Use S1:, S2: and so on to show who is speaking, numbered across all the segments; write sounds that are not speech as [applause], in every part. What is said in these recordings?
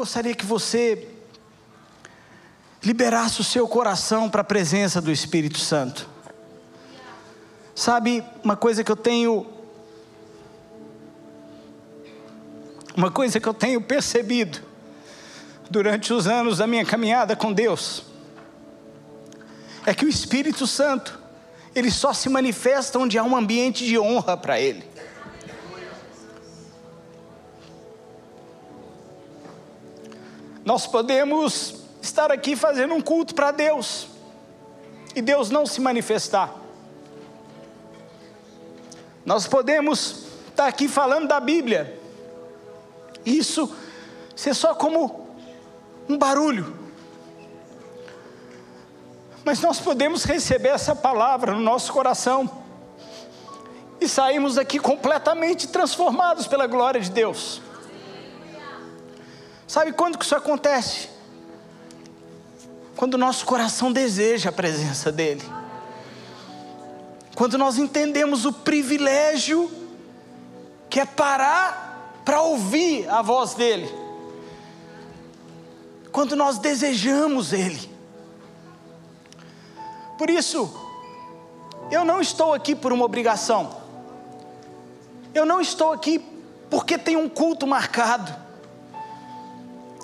S1: gostaria que você liberasse o seu coração para a presença do Espírito Santo. Sabe, uma coisa que eu tenho uma coisa que eu tenho percebido durante os anos da minha caminhada com Deus é que o Espírito Santo ele só se manifesta onde há um ambiente de honra para ele. Nós podemos estar aqui fazendo um culto para Deus e Deus não se manifestar. Nós podemos estar aqui falando da Bíblia, isso ser só como um barulho. Mas nós podemos receber essa palavra no nosso coração e sairmos aqui completamente transformados pela glória de Deus. Sabe quando que isso acontece? Quando o nosso coração deseja a presença dEle. Quando nós entendemos o privilégio que é parar para ouvir a voz dEle. Quando nós desejamos Ele. Por isso, eu não estou aqui por uma obrigação. Eu não estou aqui porque tem um culto marcado.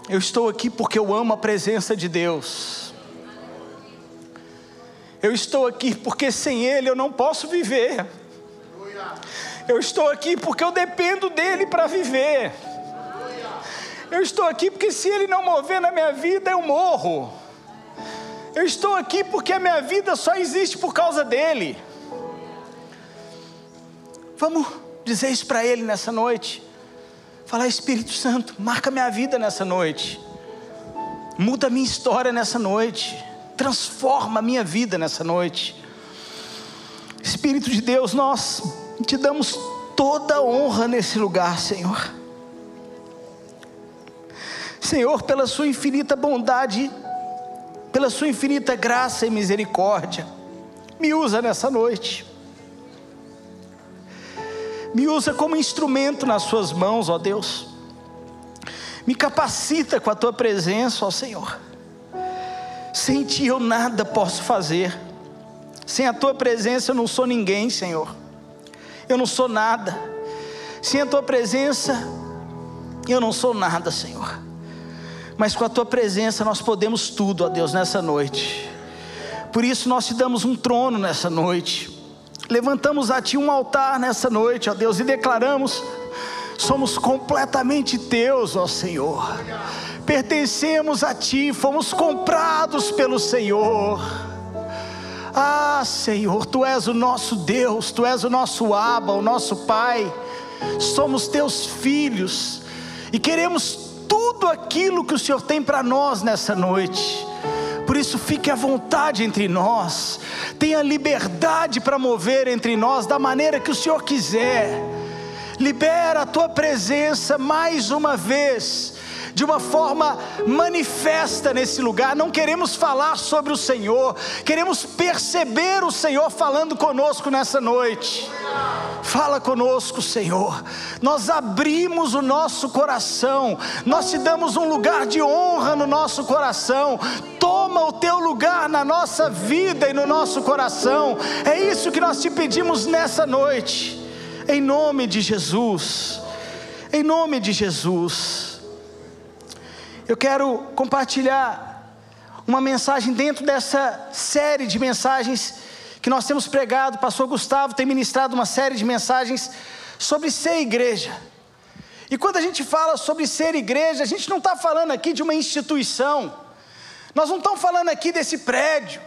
S1: Eu estou aqui porque eu amo a presença de Deus. Eu estou aqui porque sem Ele eu não posso viver. Eu estou aqui porque eu dependo dEle para viver. Eu estou aqui porque se Ele não mover na minha vida, eu morro. Eu estou aqui porque a minha vida só existe por causa dEle. Vamos dizer isso para Ele nessa noite. Falar, Espírito Santo, marca minha vida nessa noite. Muda minha história nessa noite. Transforma minha vida nessa noite. Espírito de Deus, nós te damos toda honra nesse lugar, Senhor. Senhor, pela Sua infinita bondade, pela Sua infinita graça e misericórdia, me usa nessa noite me usa como instrumento nas Suas mãos, ó Deus. Me capacita com a Tua presença, ó Senhor. Sem Ti eu nada posso fazer. Sem a Tua presença eu não sou ninguém, Senhor. Eu não sou nada. Sem a Tua presença eu não sou nada, Senhor. Mas com a Tua presença nós podemos tudo, ó Deus, nessa noite. Por isso nós te damos um trono nessa noite. Levantamos a Ti um altar nessa noite, ó Deus, e declaramos: somos completamente Teus, ó Senhor. Pertencemos a Ti, fomos comprados pelo Senhor. Ah, Senhor, Tu és o nosso Deus, Tu és o nosso Abba, o nosso Pai. Somos Teus filhos e queremos tudo aquilo que o Senhor tem para nós nessa noite. Por isso, fique à vontade entre nós, tenha liberdade para mover entre nós da maneira que o Senhor quiser. Libera a tua presença mais uma vez de uma forma manifesta nesse lugar. Não queremos falar sobre o Senhor, queremos perceber o Senhor falando conosco nessa noite. Fala conosco, Senhor. Nós abrimos o nosso coração, nós te damos um lugar de honra no nosso coração. Toma o teu lugar na nossa vida e no nosso coração. É isso que nós te pedimos nessa noite. Em nome de Jesus. Em nome de Jesus eu quero compartilhar uma mensagem dentro dessa série de mensagens que nós temos pregado. O pastor Gustavo tem ministrado uma série de mensagens sobre ser igreja. E quando a gente fala sobre ser igreja, a gente não está falando aqui de uma instituição, nós não estamos falando aqui desse prédio,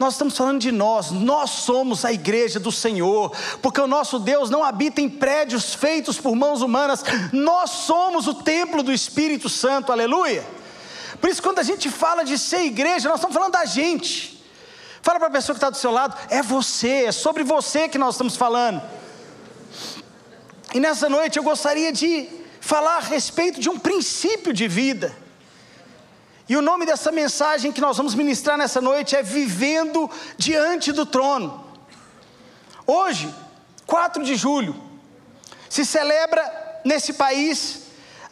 S1: nós estamos falando de nós, nós somos a igreja do Senhor, porque o nosso Deus não habita em prédios feitos por mãos humanas, nós somos o templo do Espírito Santo, aleluia. Por isso, quando a gente fala de ser igreja, nós estamos falando da gente. Fala para a pessoa que está do seu lado, é você, é sobre você que nós estamos falando. E nessa noite eu gostaria de falar a respeito de um princípio de vida. E o nome dessa mensagem que nós vamos ministrar nessa noite é Vivendo Diante do Trono. Hoje, 4 de julho, se celebra nesse país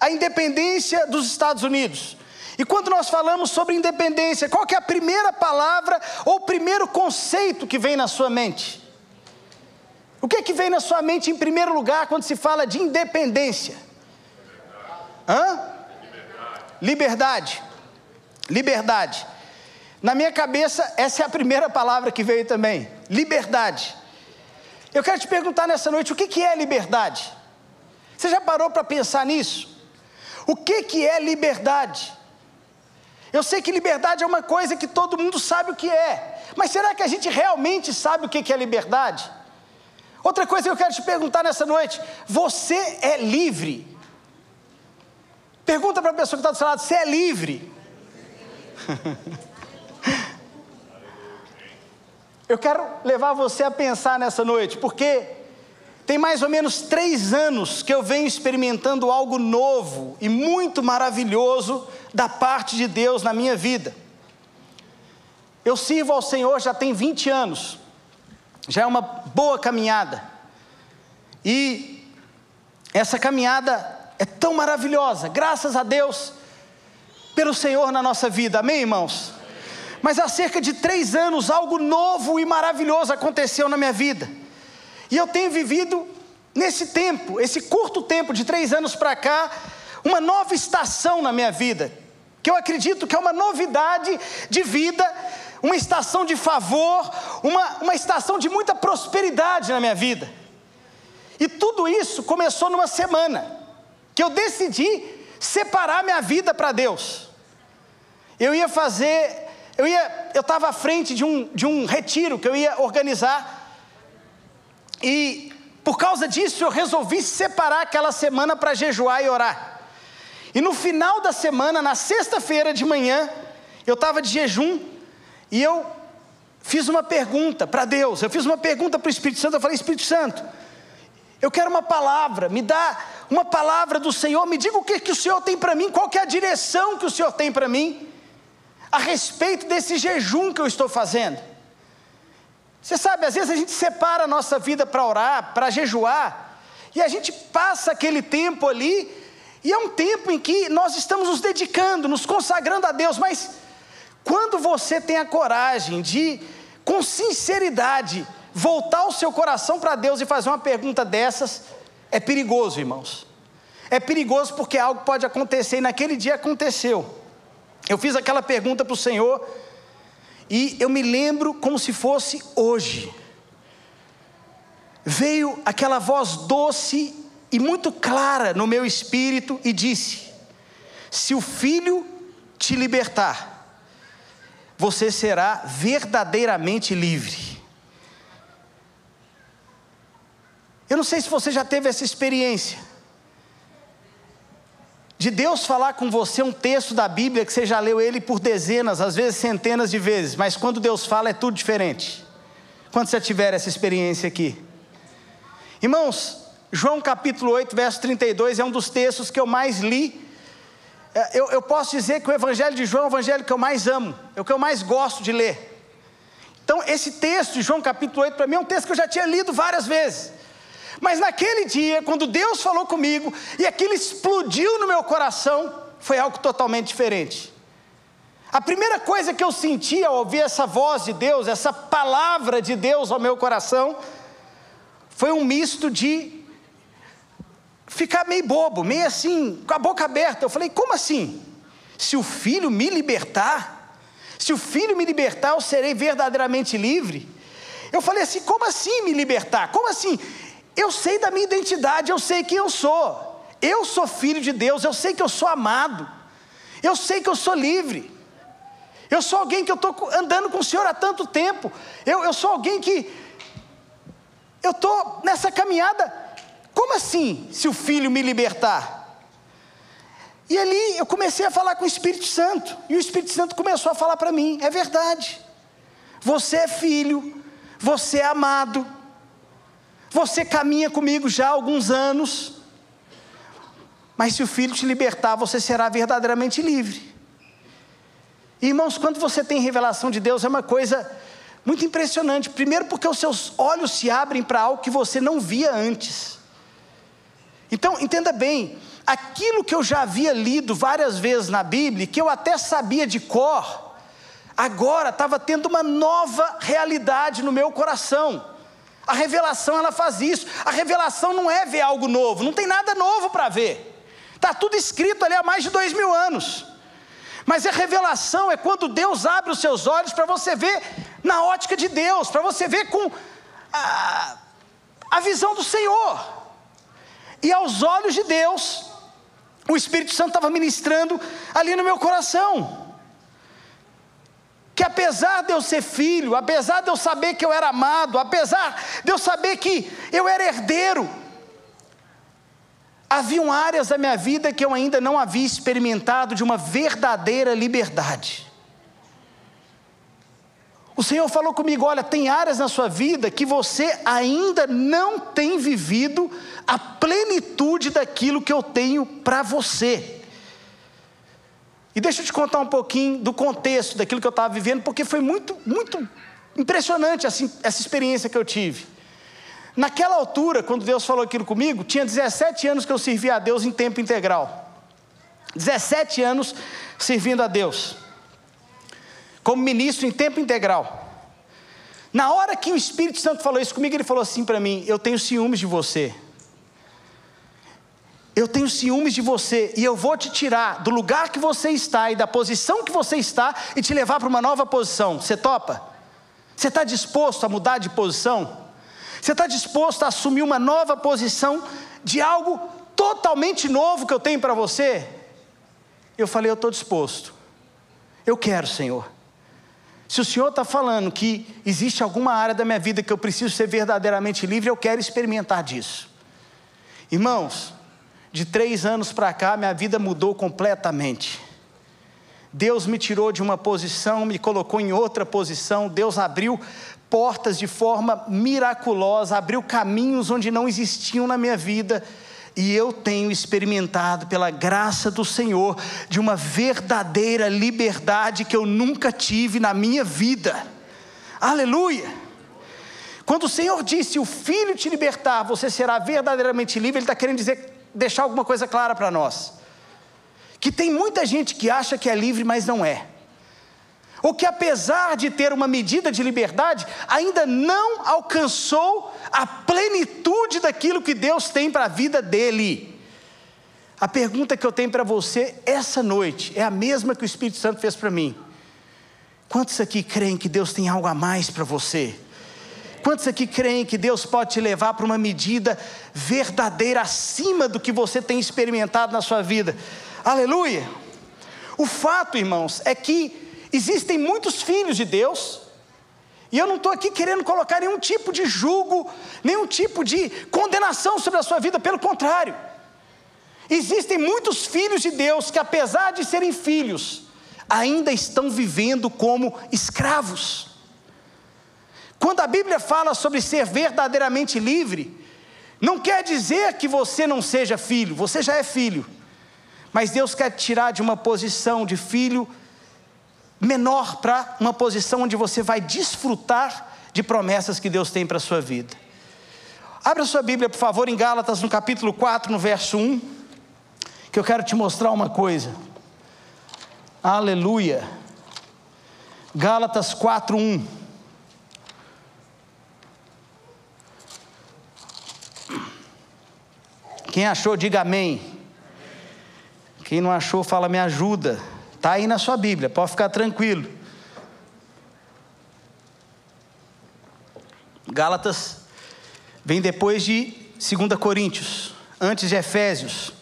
S1: a independência dos Estados Unidos. E quando nós falamos sobre independência, qual é a primeira palavra ou o primeiro conceito que vem na sua mente? O que é que vem na sua mente em primeiro lugar quando se fala de independência? Hã? Liberdade. Liberdade. Na minha cabeça, essa é a primeira palavra que veio também: liberdade. Eu quero te perguntar nessa noite: o que é liberdade? Você já parou para pensar nisso? O que é liberdade? Eu sei que liberdade é uma coisa que todo mundo sabe o que é, mas será que a gente realmente sabe o que é liberdade? Outra coisa que eu quero te perguntar nessa noite: você é livre? Pergunta para a pessoa que está do seu lado: você é livre? [laughs] eu quero levar você a pensar nessa noite, porque tem mais ou menos três anos que eu venho experimentando algo novo e muito maravilhoso da parte de Deus na minha vida. Eu sirvo ao Senhor já tem 20 anos, já é uma boa caminhada, e essa caminhada é tão maravilhosa, graças a Deus, pelo Senhor na nossa vida, amém, irmãos? Mas há cerca de três anos, algo novo e maravilhoso aconteceu na minha vida. E eu tenho vivido nesse tempo, esse curto tempo de três anos para cá, uma nova estação na minha vida, que eu acredito que é uma novidade de vida, uma estação de favor, uma, uma estação de muita prosperidade na minha vida. E tudo isso começou numa semana, que eu decidi separar minha vida para Deus. Eu ia fazer, eu ia, eu estava à frente de um, de um retiro que eu ia organizar e por causa disso eu resolvi separar aquela semana para jejuar e orar. E no final da semana, na sexta-feira de manhã, eu estava de jejum e eu fiz uma pergunta para Deus. Eu fiz uma pergunta para o Espírito Santo. Eu falei: Espírito Santo, eu quero uma palavra, me dá uma palavra do Senhor, me diga o que, que o Senhor tem para mim, qual é a direção que o Senhor tem para mim, a respeito desse jejum que eu estou fazendo. Você sabe, às vezes a gente separa a nossa vida para orar, para jejuar, e a gente passa aquele tempo ali, e é um tempo em que nós estamos nos dedicando, nos consagrando a Deus, mas quando você tem a coragem de, com sinceridade, voltar o seu coração para Deus e fazer uma pergunta dessas, é perigoso, irmãos. É perigoso porque algo pode acontecer, e naquele dia aconteceu. Eu fiz aquela pergunta para o Senhor, e eu me lembro como se fosse hoje. Veio aquela voz doce e muito clara no meu espírito e disse: Se o filho te libertar, você será verdadeiramente livre. Eu não sei se você já teve essa experiência de Deus falar com você um texto da Bíblia que você já leu ele por dezenas, às vezes centenas de vezes, mas quando Deus fala é tudo diferente. Quando você tiver essa experiência aqui, irmãos, João capítulo 8, verso 32 é um dos textos que eu mais li. É, eu, eu posso dizer que o Evangelho de João é o Evangelho que eu mais amo, é o que eu mais gosto de ler. Então, esse texto de João capítulo 8, para mim, é um texto que eu já tinha lido várias vezes. Mas naquele dia, quando Deus falou comigo e aquilo explodiu no meu coração, foi algo totalmente diferente. A primeira coisa que eu senti ao ouvir essa voz de Deus, essa palavra de Deus ao meu coração, foi um misto de ficar meio bobo, meio assim, com a boca aberta. Eu falei: como assim? Se o filho me libertar, se o filho me libertar, eu serei verdadeiramente livre. Eu falei assim: como assim me libertar? Como assim? Eu sei da minha identidade, eu sei quem eu sou. Eu sou filho de Deus, eu sei que eu sou amado. Eu sei que eu sou livre. Eu sou alguém que eu estou andando com o Senhor há tanto tempo. Eu, eu sou alguém que. Eu estou nessa caminhada. Como assim, se o Filho me libertar? E ali eu comecei a falar com o Espírito Santo. E o Espírito Santo começou a falar para mim: é verdade. Você é filho, você é amado. Você caminha comigo já há alguns anos, mas se o filho te libertar, você será verdadeiramente livre. Irmãos, quando você tem revelação de Deus, é uma coisa muito impressionante. Primeiro, porque os seus olhos se abrem para algo que você não via antes. Então, entenda bem: aquilo que eu já havia lido várias vezes na Bíblia, que eu até sabia de cor, agora estava tendo uma nova realidade no meu coração. A revelação ela faz isso. A revelação não é ver algo novo, não tem nada novo para ver. Está tudo escrito ali há mais de dois mil anos. Mas a revelação é quando Deus abre os seus olhos para você ver na ótica de Deus, para você ver com a, a visão do Senhor. E aos olhos de Deus, o Espírito Santo estava ministrando ali no meu coração. Que apesar de eu ser filho, apesar de eu saber que eu era amado, apesar de eu saber que eu era herdeiro, haviam áreas da minha vida que eu ainda não havia experimentado de uma verdadeira liberdade. O Senhor falou comigo: olha, tem áreas na sua vida que você ainda não tem vivido a plenitude daquilo que eu tenho para você. E deixa eu te contar um pouquinho do contexto daquilo que eu estava vivendo, porque foi muito, muito impressionante assim, essa experiência que eu tive. Naquela altura, quando Deus falou aquilo comigo, tinha 17 anos que eu servia a Deus em tempo integral. 17 anos servindo a Deus como ministro em tempo integral. Na hora que o Espírito Santo falou isso comigo, ele falou assim para mim: Eu tenho ciúmes de você. Eu tenho ciúmes de você e eu vou te tirar do lugar que você está e da posição que você está e te levar para uma nova posição. Você topa? Você está disposto a mudar de posição? Você está disposto a assumir uma nova posição de algo totalmente novo que eu tenho para você? Eu falei: Eu estou disposto. Eu quero, Senhor. Se o Senhor está falando que existe alguma área da minha vida que eu preciso ser verdadeiramente livre, eu quero experimentar disso. Irmãos, de três anos para cá, minha vida mudou completamente. Deus me tirou de uma posição, me colocou em outra posição, Deus abriu portas de forma miraculosa, abriu caminhos onde não existiam na minha vida e eu tenho experimentado, pela graça do Senhor, de uma verdadeira liberdade que eu nunca tive na minha vida. Aleluia! Quando o Senhor disse: O filho te libertar, você será verdadeiramente livre, Ele está querendo dizer, deixar alguma coisa clara para nós. Que tem muita gente que acha que é livre, mas não é ou que apesar de ter uma medida de liberdade, ainda não alcançou a plenitude daquilo que Deus tem para a vida dele. A pergunta que eu tenho para você essa noite é a mesma que o Espírito Santo fez para mim. Quantos aqui creem que Deus tem algo a mais para você? Quantos aqui creem que Deus pode te levar para uma medida verdadeira acima do que você tem experimentado na sua vida? Aleluia! O fato, irmãos, é que Existem muitos filhos de Deus, e eu não estou aqui querendo colocar nenhum tipo de julgo, nenhum tipo de condenação sobre a sua vida, pelo contrário. Existem muitos filhos de Deus que, apesar de serem filhos, ainda estão vivendo como escravos. Quando a Bíblia fala sobre ser verdadeiramente livre, não quer dizer que você não seja filho, você já é filho, mas Deus quer tirar de uma posição de filho menor para uma posição onde você vai desfrutar de promessas que Deus tem para a sua vida. Abra sua Bíblia, por favor, em Gálatas, no capítulo 4, no verso 1, que eu quero te mostrar uma coisa. Aleluia. Gálatas 4, 1. Quem achou, diga amém. Quem não achou, fala, me ajuda. Está aí na sua Bíblia, pode ficar tranquilo. Gálatas vem depois de 2 Coríntios, antes de Efésios.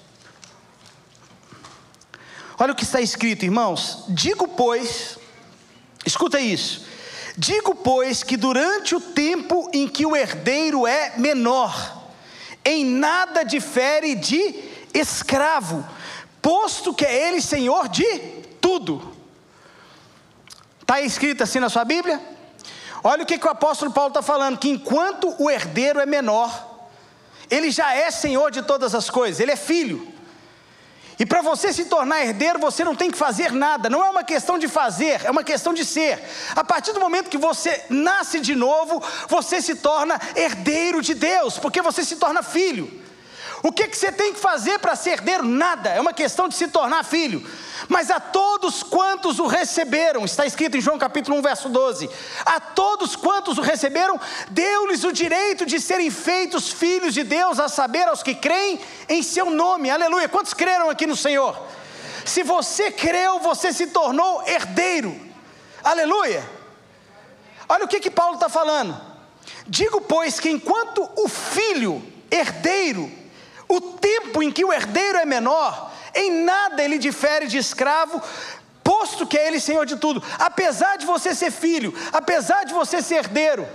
S1: Olha o que está escrito, irmãos. Digo, pois, escuta isso. Digo, pois, que durante o tempo em que o herdeiro é menor, em nada difere de escravo, posto que é ele senhor de tudo. Está escrito assim na sua Bíblia? Olha o que, que o apóstolo Paulo está falando: que enquanto o herdeiro é menor, ele já é senhor de todas as coisas, ele é filho. E para você se tornar herdeiro, você não tem que fazer nada, não é uma questão de fazer, é uma questão de ser. A partir do momento que você nasce de novo, você se torna herdeiro de Deus, porque você se torna filho. O que, que você tem que fazer para ser herdeiro? Nada, é uma questão de se tornar filho. Mas a todos quantos o receberam, está escrito em João capítulo 1, verso 12: a todos quantos o receberam, deu-lhes o direito de serem feitos filhos de Deus, a saber, aos que creem em seu nome. Aleluia. Quantos creram aqui no Senhor? Se você creu, você se tornou herdeiro. Aleluia. Olha o que, que Paulo está falando. Digo, pois, que enquanto o filho herdeiro, o tempo em que o herdeiro é menor, em nada ele difere de escravo, posto que é ele senhor de tudo. Apesar de você ser filho, apesar de você ser herdeiro,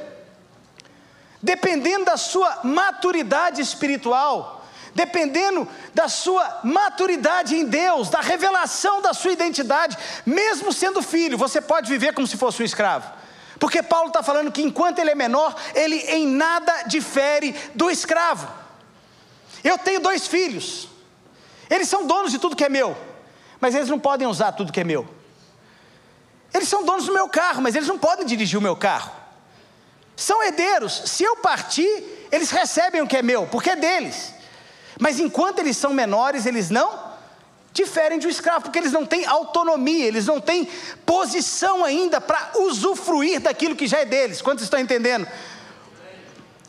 S1: dependendo da sua maturidade espiritual, dependendo da sua maturidade em Deus, da revelação da sua identidade, mesmo sendo filho, você pode viver como se fosse um escravo. Porque Paulo está falando que enquanto ele é menor, ele em nada difere do escravo. Eu tenho dois filhos, eles são donos de tudo que é meu, mas eles não podem usar tudo que é meu. Eles são donos do meu carro, mas eles não podem dirigir o meu carro. São herdeiros, se eu partir, eles recebem o que é meu, porque é deles. Mas enquanto eles são menores, eles não diferem de um escravo, porque eles não têm autonomia, eles não têm posição ainda para usufruir daquilo que já é deles. Quantos estão entendendo?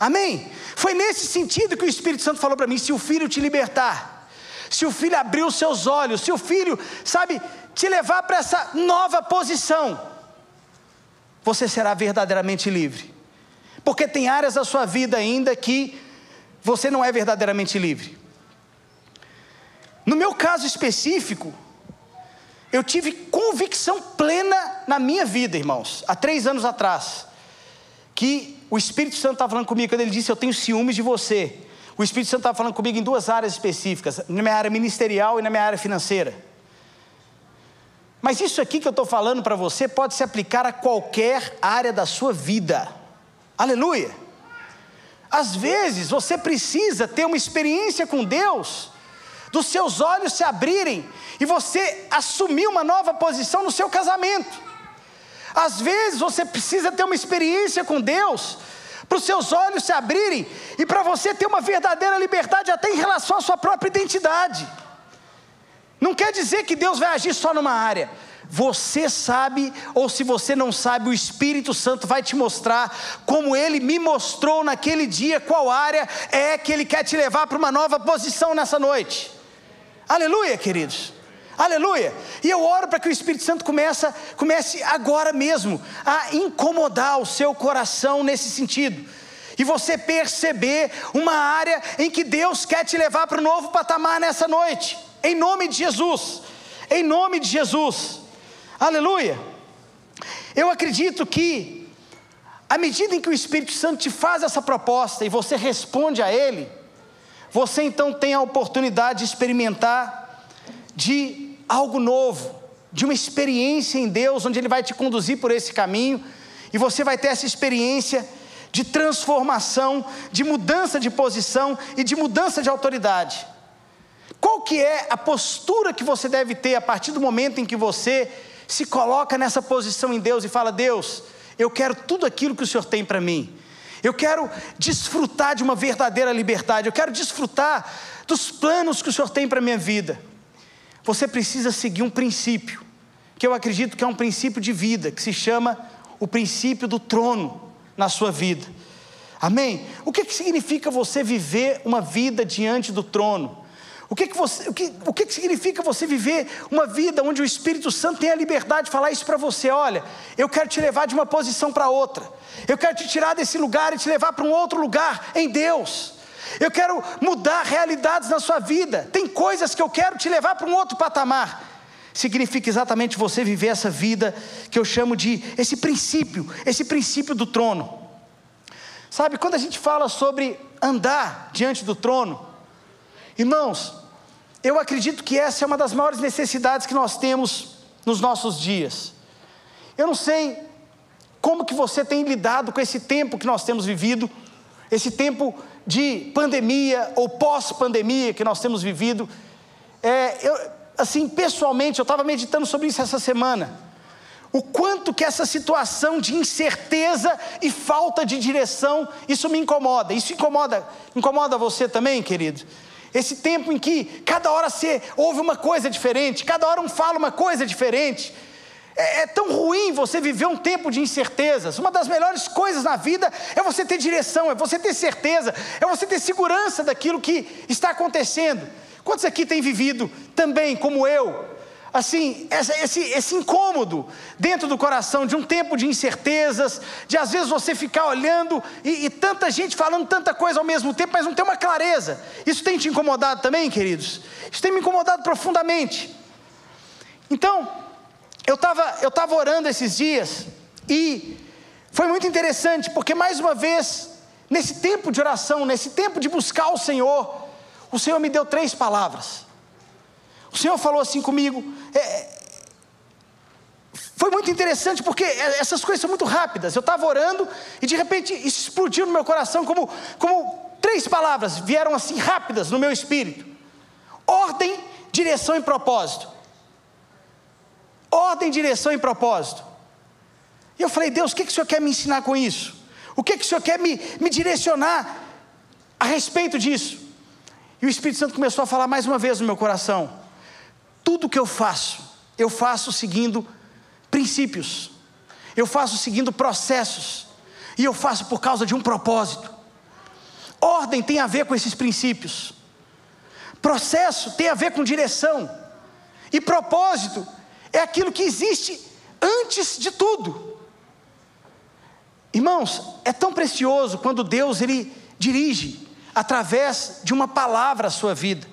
S1: Amém? Foi nesse sentido que o Espírito Santo falou para mim: se o filho te libertar, se o filho abrir os seus olhos, se o filho, sabe, te levar para essa nova posição, você será verdadeiramente livre. Porque tem áreas da sua vida ainda que você não é verdadeiramente livre. No meu caso específico, eu tive convicção plena na minha vida, irmãos, há três anos atrás, que o Espírito Santo estava falando comigo quando ele disse: Eu tenho ciúmes de você. O Espírito Santo estava falando comigo em duas áreas específicas, na minha área ministerial e na minha área financeira. Mas isso aqui que eu estou falando para você pode se aplicar a qualquer área da sua vida. Aleluia! Às vezes você precisa ter uma experiência com Deus dos seus olhos se abrirem e você assumir uma nova posição no seu casamento. Às vezes você precisa ter uma experiência com Deus, para os seus olhos se abrirem e para você ter uma verdadeira liberdade até em relação à sua própria identidade. Não quer dizer que Deus vai agir só numa área. Você sabe, ou se você não sabe, o Espírito Santo vai te mostrar, como ele me mostrou naquele dia, qual área é que ele quer te levar para uma nova posição nessa noite. Aleluia, queridos. Aleluia. E eu oro para que o Espírito Santo comece, comece agora mesmo a incomodar o seu coração nesse sentido. E você perceber uma área em que Deus quer te levar para o novo patamar nessa noite. Em nome de Jesus. Em nome de Jesus. Aleluia. Eu acredito que, à medida em que o Espírito Santo te faz essa proposta e você responde a Ele, você então tem a oportunidade de experimentar de algo novo, de uma experiência em Deus, onde Ele vai te conduzir por esse caminho, e você vai ter essa experiência de transformação, de mudança de posição e de mudança de autoridade. Qual que é a postura que você deve ter a partir do momento em que você se coloca nessa posição em Deus e fala: Deus, eu quero tudo aquilo que o Senhor tem para mim. Eu quero desfrutar de uma verdadeira liberdade. Eu quero desfrutar dos planos que o Senhor tem para minha vida. Você precisa seguir um princípio, que eu acredito que é um princípio de vida, que se chama o princípio do trono na sua vida. Amém? O que, que significa você viver uma vida diante do trono? O que, que, você, o que, o que, que significa você viver uma vida onde o Espírito Santo tem a liberdade de falar isso para você? Olha, eu quero te levar de uma posição para outra, eu quero te tirar desse lugar e te levar para um outro lugar em Deus. Eu quero mudar realidades na sua vida. Tem coisas que eu quero te levar para um outro patamar. Significa exatamente você viver essa vida que eu chamo de esse princípio, esse princípio do trono. Sabe, quando a gente fala sobre andar diante do trono, irmãos, eu acredito que essa é uma das maiores necessidades que nós temos nos nossos dias. Eu não sei como que você tem lidado com esse tempo que nós temos vivido, esse tempo de pandemia ou pós-pandemia que nós temos vivido. É, eu, assim, pessoalmente, eu estava meditando sobre isso essa semana. O quanto que essa situação de incerteza e falta de direção, isso me incomoda. Isso incomoda, incomoda você também, querido? esse tempo em que cada hora você ouve uma coisa diferente, cada hora um fala uma coisa diferente. É, é, tão ruim você viver um tempo de incertezas. Uma das melhores coisas na vida é você ter direção, é você ter certeza, é você ter segurança daquilo que está acontecendo. Quantos aqui têm vivido também, como eu, assim, esse, esse incômodo dentro do coração de um tempo de incertezas, de às vezes você ficar olhando e, e, tanta gente falando tanta coisa ao mesmo tempo, mas não tem uma clareza. Isso tem te incomodado também, queridos? Isso tem me incomodado profundamente. Então, eu estava eu tava orando esses dias e foi muito interessante, porque mais uma vez, nesse tempo de oração, nesse tempo de buscar o Senhor, o Senhor me deu três palavras. O Senhor falou assim comigo. É, foi muito interessante porque essas coisas são muito rápidas. Eu estava orando e de repente isso explodiu no meu coração como, como três palavras vieram assim rápidas no meu espírito: ordem, direção e propósito. Ordem, direção e propósito. E eu falei, Deus, o que, que o Senhor quer me ensinar com isso? O que, que o Senhor quer me, me direcionar a respeito disso? E o Espírito Santo começou a falar mais uma vez no meu coração. Tudo que eu faço, eu faço seguindo princípios, eu faço seguindo processos, e eu faço por causa de um propósito. Ordem tem a ver com esses princípios, processo tem a ver com direção, e propósito é aquilo que existe antes de tudo. Irmãos, é tão precioso quando Deus ele dirige através de uma palavra a sua vida.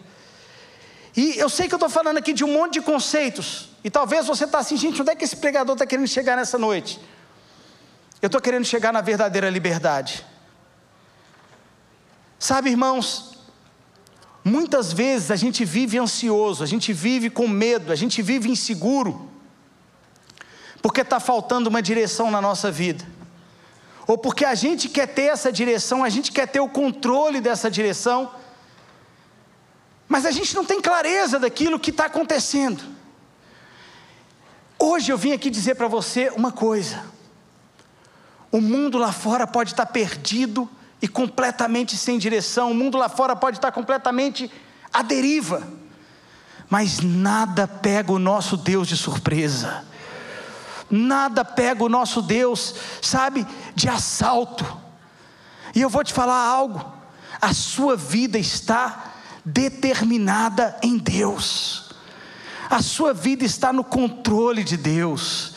S1: E eu sei que eu estou falando aqui de um monte de conceitos, e talvez você está assim, gente, onde é que esse pregador está querendo chegar nessa noite? Eu estou querendo chegar na verdadeira liberdade. Sabe, irmãos, muitas vezes a gente vive ansioso, a gente vive com medo, a gente vive inseguro, porque está faltando uma direção na nossa vida, ou porque a gente quer ter essa direção, a gente quer ter o controle dessa direção, mas a gente não tem clareza daquilo que está acontecendo. Hoje eu vim aqui dizer para você uma coisa: o mundo lá fora pode estar tá perdido e completamente sem direção, o mundo lá fora pode estar completamente à deriva, mas nada pega o nosso Deus de surpresa, nada pega o nosso Deus, sabe, de assalto. E eu vou te falar algo: a sua vida está determinada em Deus. A sua vida está no controle de Deus.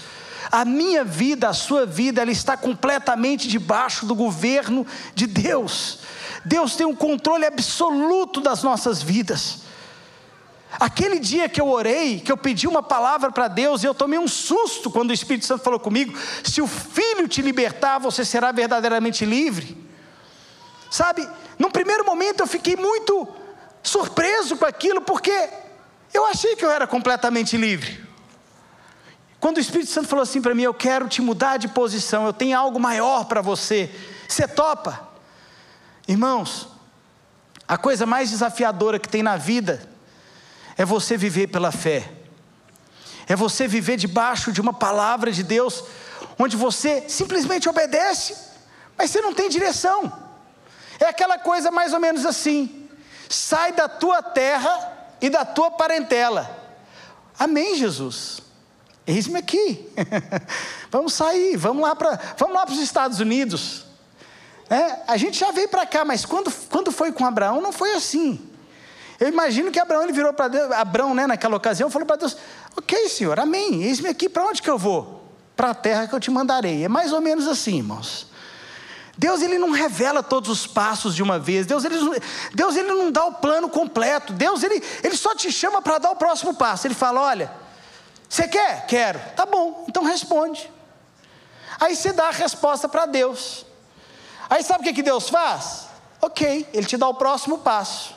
S1: A minha vida, a sua vida, ela está completamente debaixo do governo de Deus. Deus tem um controle absoluto das nossas vidas. Aquele dia que eu orei, que eu pedi uma palavra para Deus, e eu tomei um susto quando o Espírito Santo falou comigo: se o Filho te libertar, você será verdadeiramente livre. Sabe, num primeiro momento eu fiquei muito surpreso com aquilo, porque eu achei que eu era completamente livre. Quando o Espírito Santo falou assim para mim: Eu quero te mudar de posição, eu tenho algo maior para você, você topa? Irmãos, a coisa mais desafiadora que tem na vida é você viver pela fé, é você viver debaixo de uma palavra de Deus, onde você simplesmente obedece, mas você não tem direção. É aquela coisa mais ou menos assim: sai da tua terra e da tua parentela. Amém, Jesus. Eis-me aqui. [laughs] vamos sair, vamos lá para, vamos lá para os Estados Unidos. É, a gente já veio para cá, mas quando, quando foi com Abraão, não foi assim. Eu imagino que Abraão ele virou para Deus, Abraão, né, naquela ocasião, falou para Deus: Ok, Senhor, amém, eis-me aqui, para onde que eu vou? Para a terra que eu te mandarei. É mais ou menos assim, irmãos. Deus ele não revela todos os passos de uma vez. Deus ele, Deus ele não dá o plano completo. Deus ele, ele só te chama para dar o próximo passo. Ele fala: "Olha, você quer? Quero. Tá bom. Então responde." Aí você dá a resposta para Deus. Aí sabe o que, que Deus faz? Ok, Ele te dá o próximo passo.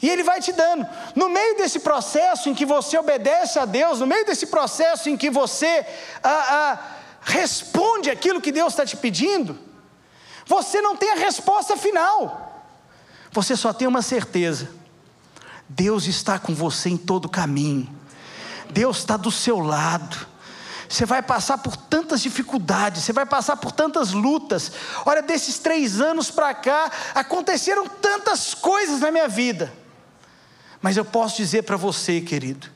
S1: E Ele vai te dando. No meio desse processo em que você obedece a Deus, no meio desse processo em que você ah, ah, responde aquilo que Deus está te pedindo, você não tem a resposta final, você só tem uma certeza: Deus está com você em todo caminho, Deus está do seu lado. você vai passar por tantas dificuldades, você vai passar por tantas lutas. Olha, desses três anos para cá, aconteceram tantas coisas na minha vida. Mas eu posso dizer para você, querido,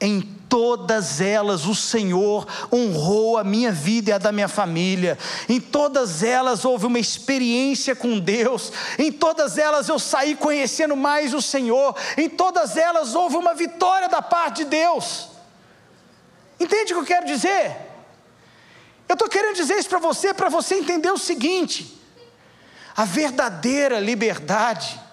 S1: em todas elas o Senhor honrou a minha vida e a da minha família. Em todas elas houve uma experiência com Deus. Em todas elas eu saí conhecendo mais o Senhor. Em todas elas houve uma vitória da parte de Deus. Entende o que eu quero dizer? Eu estou querendo dizer isso para você, para você entender o seguinte: a verdadeira liberdade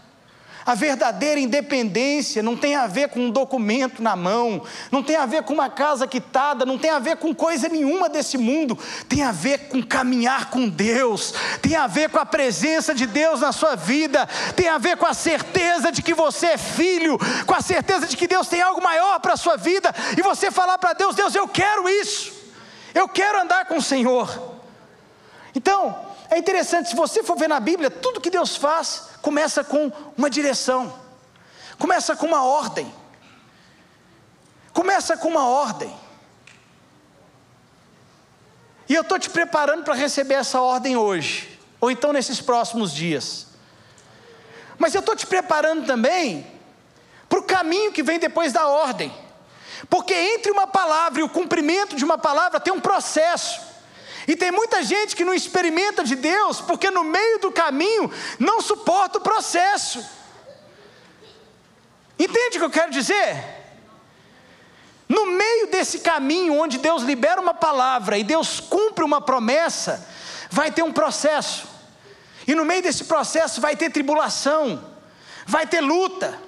S1: a verdadeira independência não tem a ver com um documento na mão, não tem a ver com uma casa quitada, não tem a ver com coisa nenhuma desse mundo, tem a ver com caminhar com Deus, tem a ver com a presença de Deus na sua vida, tem a ver com a certeza de que você é filho, com a certeza de que Deus tem algo maior para a sua vida, e você falar para Deus: Deus, eu quero isso, eu quero andar com o Senhor. Então, é interessante, se você for ver na Bíblia, tudo que Deus faz, começa com uma direção, começa com uma ordem. Começa com uma ordem. E eu estou te preparando para receber essa ordem hoje, ou então nesses próximos dias. Mas eu estou te preparando também para o caminho que vem depois da ordem. Porque entre uma palavra e o cumprimento de uma palavra tem um processo. E tem muita gente que não experimenta de Deus porque no meio do caminho não suporta o processo. Entende o que eu quero dizer? No meio desse caminho onde Deus libera uma palavra e Deus cumpre uma promessa, vai ter um processo. E no meio desse processo vai ter tribulação, vai ter luta.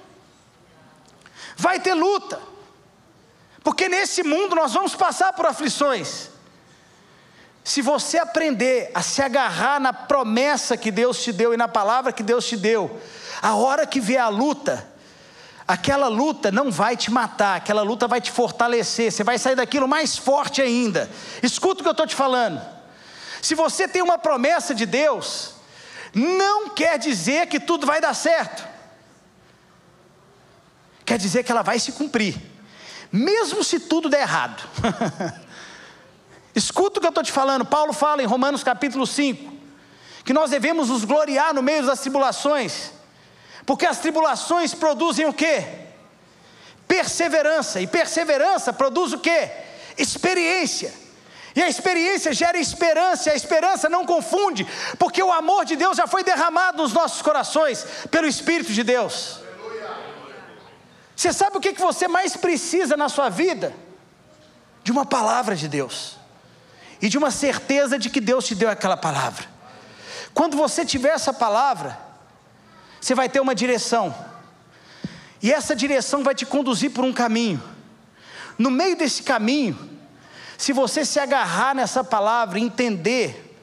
S1: Vai ter luta. Porque nesse mundo nós vamos passar por aflições. Se você aprender a se agarrar na promessa que Deus te deu e na palavra que Deus te deu, a hora que vier a luta, aquela luta não vai te matar, aquela luta vai te fortalecer, você vai sair daquilo mais forte ainda. Escuta o que eu estou te falando. Se você tem uma promessa de Deus, não quer dizer que tudo vai dar certo, quer dizer que ela vai se cumprir, mesmo se tudo der errado. [laughs] Escuta o que eu estou te falando. Paulo fala em Romanos capítulo 5 que nós devemos nos gloriar no meio das tribulações, porque as tribulações produzem o que? Perseverança, e perseverança produz o que? Experiência. E a experiência gera esperança, e a esperança não confunde, porque o amor de Deus já foi derramado nos nossos corações pelo Espírito de Deus. Você sabe o que você mais precisa na sua vida? De uma palavra de Deus e de uma certeza de que Deus te deu aquela palavra. Quando você tiver essa palavra, você vai ter uma direção, e essa direção vai te conduzir por um caminho. No meio desse caminho, se você se agarrar nessa palavra e entender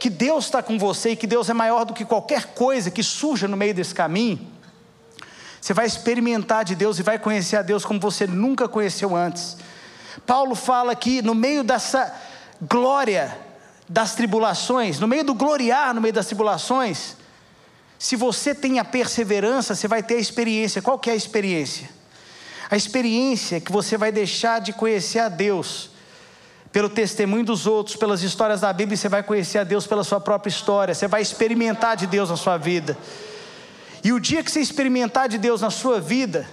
S1: que Deus está com você e que Deus é maior do que qualquer coisa que surja no meio desse caminho, você vai experimentar de Deus e vai conhecer a Deus como você nunca conheceu antes. Paulo fala que no meio dessa glória das tribulações, no meio do gloriar no meio das tribulações, se você tem a perseverança, você vai ter a experiência. Qual que é a experiência? A experiência é que você vai deixar de conhecer a Deus pelo testemunho dos outros, pelas histórias da Bíblia, você vai conhecer a Deus pela sua própria história, você vai experimentar de Deus na sua vida. E o dia que você experimentar de Deus na sua vida,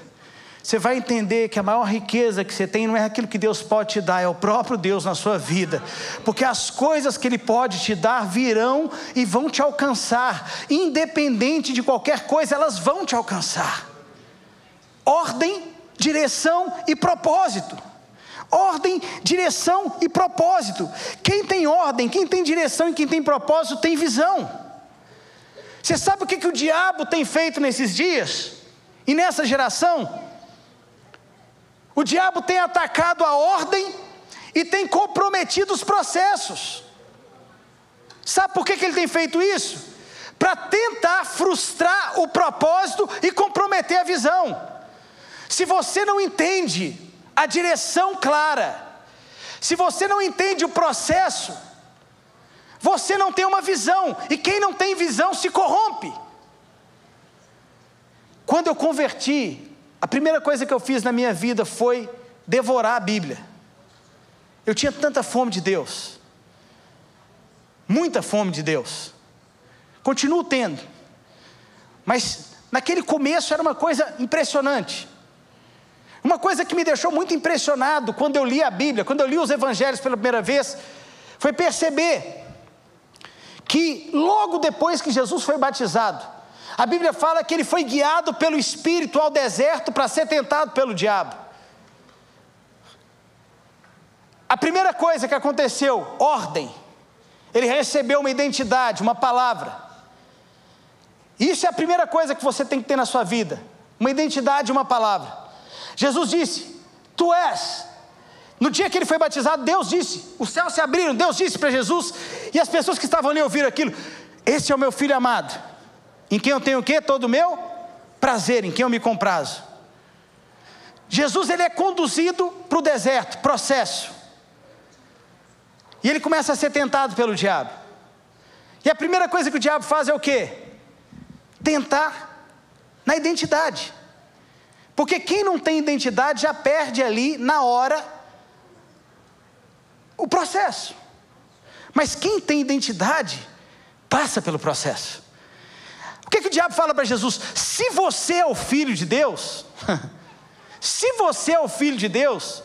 S1: você vai entender que a maior riqueza que você tem não é aquilo que Deus pode te dar, é o próprio Deus na sua vida, porque as coisas que Ele pode te dar virão e vão te alcançar, independente de qualquer coisa, elas vão te alcançar. Ordem, direção e propósito. Ordem, direção e propósito. Quem tem ordem, quem tem direção e quem tem propósito tem visão. Você sabe o que, que o diabo tem feito nesses dias? E nessa geração? O diabo tem atacado a ordem e tem comprometido os processos. Sabe por que, que ele tem feito isso? Para tentar frustrar o propósito e comprometer a visão. Se você não entende a direção clara, se você não entende o processo, você não tem uma visão, e quem não tem visão se corrompe. Quando eu converti, a primeira coisa que eu fiz na minha vida foi devorar a Bíblia. Eu tinha tanta fome de Deus, muita fome de Deus, continuo tendo, mas naquele começo era uma coisa impressionante. Uma coisa que me deixou muito impressionado quando eu li a Bíblia, quando eu li os evangelhos pela primeira vez, foi perceber que logo depois que Jesus foi batizado, a Bíblia fala que ele foi guiado pelo Espírito ao deserto para ser tentado pelo diabo. A primeira coisa que aconteceu, ordem. Ele recebeu uma identidade, uma palavra. Isso é a primeira coisa que você tem que ter na sua vida: uma identidade uma palavra. Jesus disse: Tu és. No dia que ele foi batizado, Deus disse, os céus se abriram, Deus disse para Jesus, e as pessoas que estavam ali ouviram aquilo: Esse é o meu filho amado, em quem eu tenho o quê? Todo o meu prazer, em quem eu me comprazo. Jesus ele é conduzido para o deserto, processo. E ele começa a ser tentado pelo diabo. E a primeira coisa que o diabo faz é o quê? Tentar na identidade. Porque quem não tem identidade já perde ali, na hora, o processo. Mas quem tem identidade, passa pelo processo. O que, que o diabo fala para Jesus? Se você é o filho de Deus, [laughs] se você é o filho de Deus,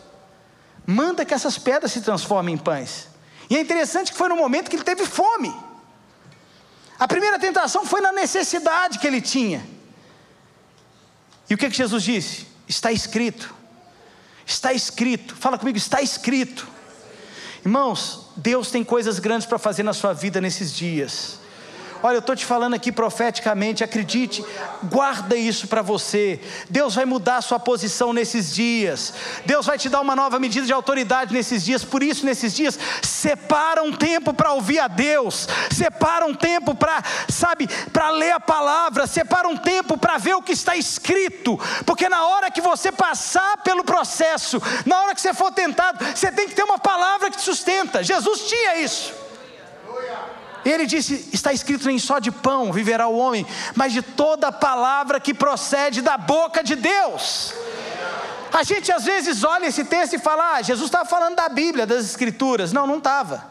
S1: manda que essas pedras se transformem em pães. E é interessante que foi no momento que ele teve fome. A primeira tentação foi na necessidade que ele tinha. E o que, que Jesus disse? Está escrito. Está escrito. Fala comigo, está escrito. Irmãos, Deus tem coisas grandes para fazer na sua vida nesses dias. Olha, eu estou te falando aqui profeticamente, acredite, guarda isso para você. Deus vai mudar a sua posição nesses dias. Deus vai te dar uma nova medida de autoridade nesses dias. Por isso, nesses dias, separa um tempo para ouvir a Deus. Separa um tempo para, sabe, para ler a palavra. Separa um tempo para ver o que está escrito. Porque na hora que você passar pelo processo, na hora que você for tentado, você tem que ter uma palavra que te sustenta. Jesus tinha isso. Ele disse: está escrito nem só de pão viverá o homem, mas de toda palavra que procede da boca de Deus. A gente às vezes olha esse texto e fala: ah, Jesus estava falando da Bíblia, das Escrituras. Não, não estava.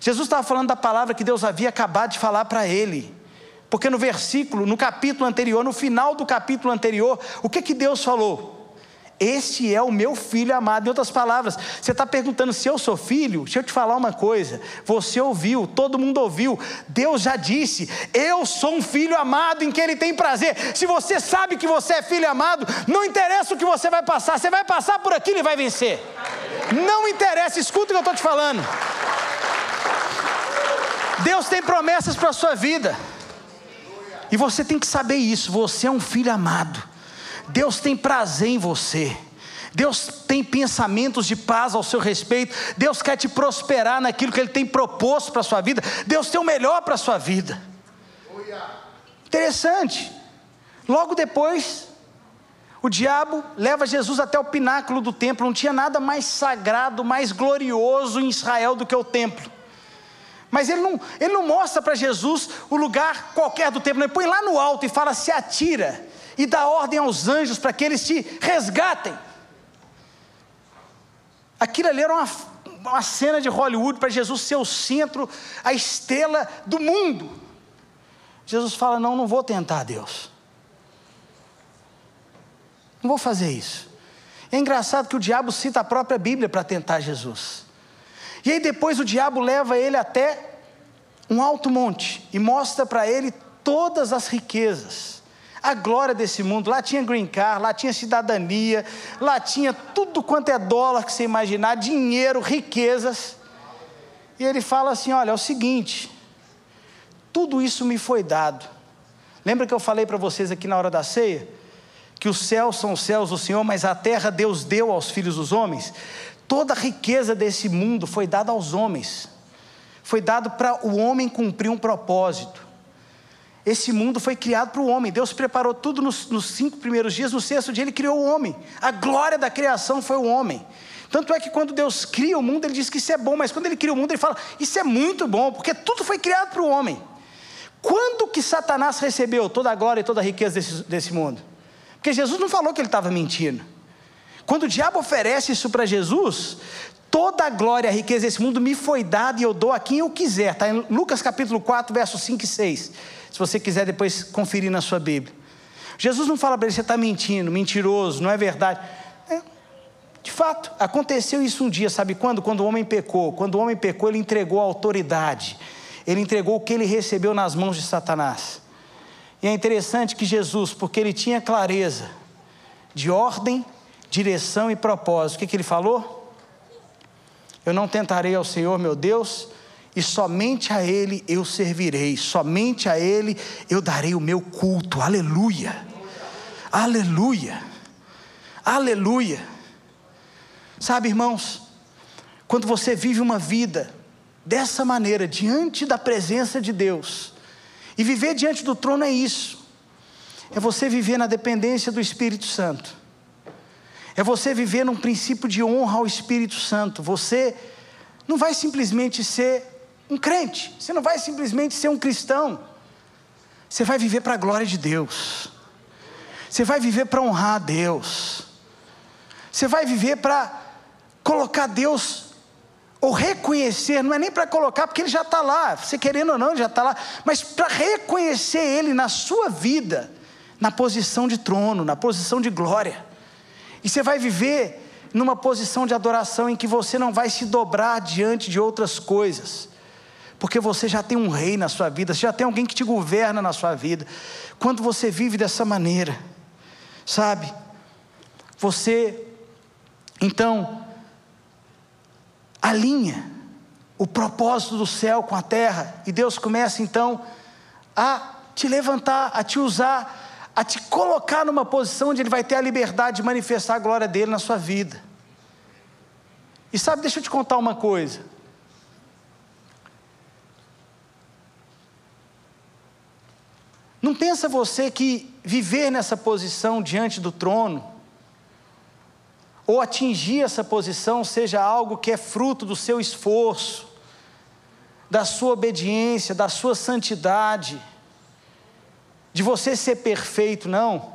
S1: Jesus estava falando da palavra que Deus havia acabado de falar para ele. Porque no versículo, no capítulo anterior, no final do capítulo anterior, o que que Deus falou? Este é o meu filho amado. Em outras palavras, você está perguntando se eu sou filho? Deixa eu te falar uma coisa. Você ouviu, todo mundo ouviu. Deus já disse: Eu sou um filho amado em que Ele tem prazer. Se você sabe que você é filho amado, não interessa o que você vai passar, você vai passar por aquilo e vai vencer. Não interessa, escuta o que eu estou te falando. Deus tem promessas para a sua vida. E você tem que saber isso. Você é um filho amado. Deus tem prazer em você. Deus tem pensamentos de paz ao seu respeito. Deus quer te prosperar naquilo que Ele tem proposto para a sua vida. Deus tem o melhor para a sua vida. Interessante. Logo depois, o diabo leva Jesus até o pináculo do templo. Não tinha nada mais sagrado, mais glorioso em Israel do que o templo. Mas ele não, ele não mostra para Jesus o lugar qualquer do templo. Ele põe lá no alto e fala: se atira e dá ordem aos anjos para que eles te resgatem. Aquilo ali era uma, uma cena de Hollywood para Jesus ser o centro, a estrela do mundo. Jesus fala: Não, não vou tentar Deus. Não vou fazer isso. É engraçado que o diabo cita a própria Bíblia para tentar Jesus. E aí depois o diabo leva ele até um alto monte e mostra para ele todas as riquezas a glória desse mundo. Lá tinha green card, lá tinha cidadania, lá tinha tudo quanto é dólar que você imaginar, dinheiro, riquezas. E ele fala assim: olha, é o seguinte, tudo isso me foi dado. Lembra que eu falei para vocês aqui na hora da ceia? Que os céus são os céus do Senhor, mas a terra Deus deu aos filhos dos homens. Toda a riqueza desse mundo foi dada aos homens, foi dado para o homem cumprir um propósito. Esse mundo foi criado para o homem. Deus preparou tudo nos, nos, cinco primeiros dias. No sexto dia, Ele criou o homem. A glória da criação foi o homem. Tanto é que quando Deus cria o mundo, Ele diz que isso é bom. Mas quando Ele cria o mundo, Ele fala: Isso é muito bom, porque tudo foi criado para o homem. Quando que Satanás recebeu toda a glória e toda a riqueza desse, desse mundo? Porque Jesus não falou que ele estava mentindo. Quando o diabo oferece isso para Jesus, Toda a glória e a riqueza desse mundo me foi dada e eu dou a quem eu quiser. Está em Lucas capítulo 4, versos 5 e 6. Se você quiser depois conferir na sua Bíblia. Jesus não fala para ele, você está mentindo, mentiroso, não é verdade. É, de fato, aconteceu isso um dia, sabe quando? Quando o homem pecou. Quando o homem pecou, ele entregou a autoridade. Ele entregou o que ele recebeu nas mãos de Satanás. E é interessante que Jesus, porque ele tinha clareza de ordem, direção e propósito, o que, que ele falou? Eu não tentarei ao Senhor meu Deus, e somente a Ele eu servirei, somente a Ele eu darei o meu culto. Aleluia, aleluia, aleluia. Sabe, irmãos, quando você vive uma vida dessa maneira, diante da presença de Deus, e viver diante do trono é isso, é você viver na dependência do Espírito Santo. É você viver num princípio de honra ao Espírito Santo. Você não vai simplesmente ser um crente, você não vai simplesmente ser um cristão. Você vai viver para a glória de Deus. Você vai viver para honrar a Deus. Você vai viver para colocar Deus ou reconhecer, não é nem para colocar, porque ele já está lá, você querendo ou não, ele já está lá, mas para reconhecer ele na sua vida, na posição de trono, na posição de glória. E você vai viver numa posição de adoração em que você não vai se dobrar diante de outras coisas, porque você já tem um rei na sua vida, você já tem alguém que te governa na sua vida. Quando você vive dessa maneira, sabe, você, então, alinha o propósito do céu com a terra, e Deus começa então a te levantar, a te usar a te colocar numa posição onde Ele vai ter a liberdade de manifestar a glória dele na sua vida. E sabe, deixa eu te contar uma coisa. Não pensa você que viver nessa posição diante do trono, ou atingir essa posição, seja algo que é fruto do seu esforço, da sua obediência, da sua santidade de você ser perfeito, não.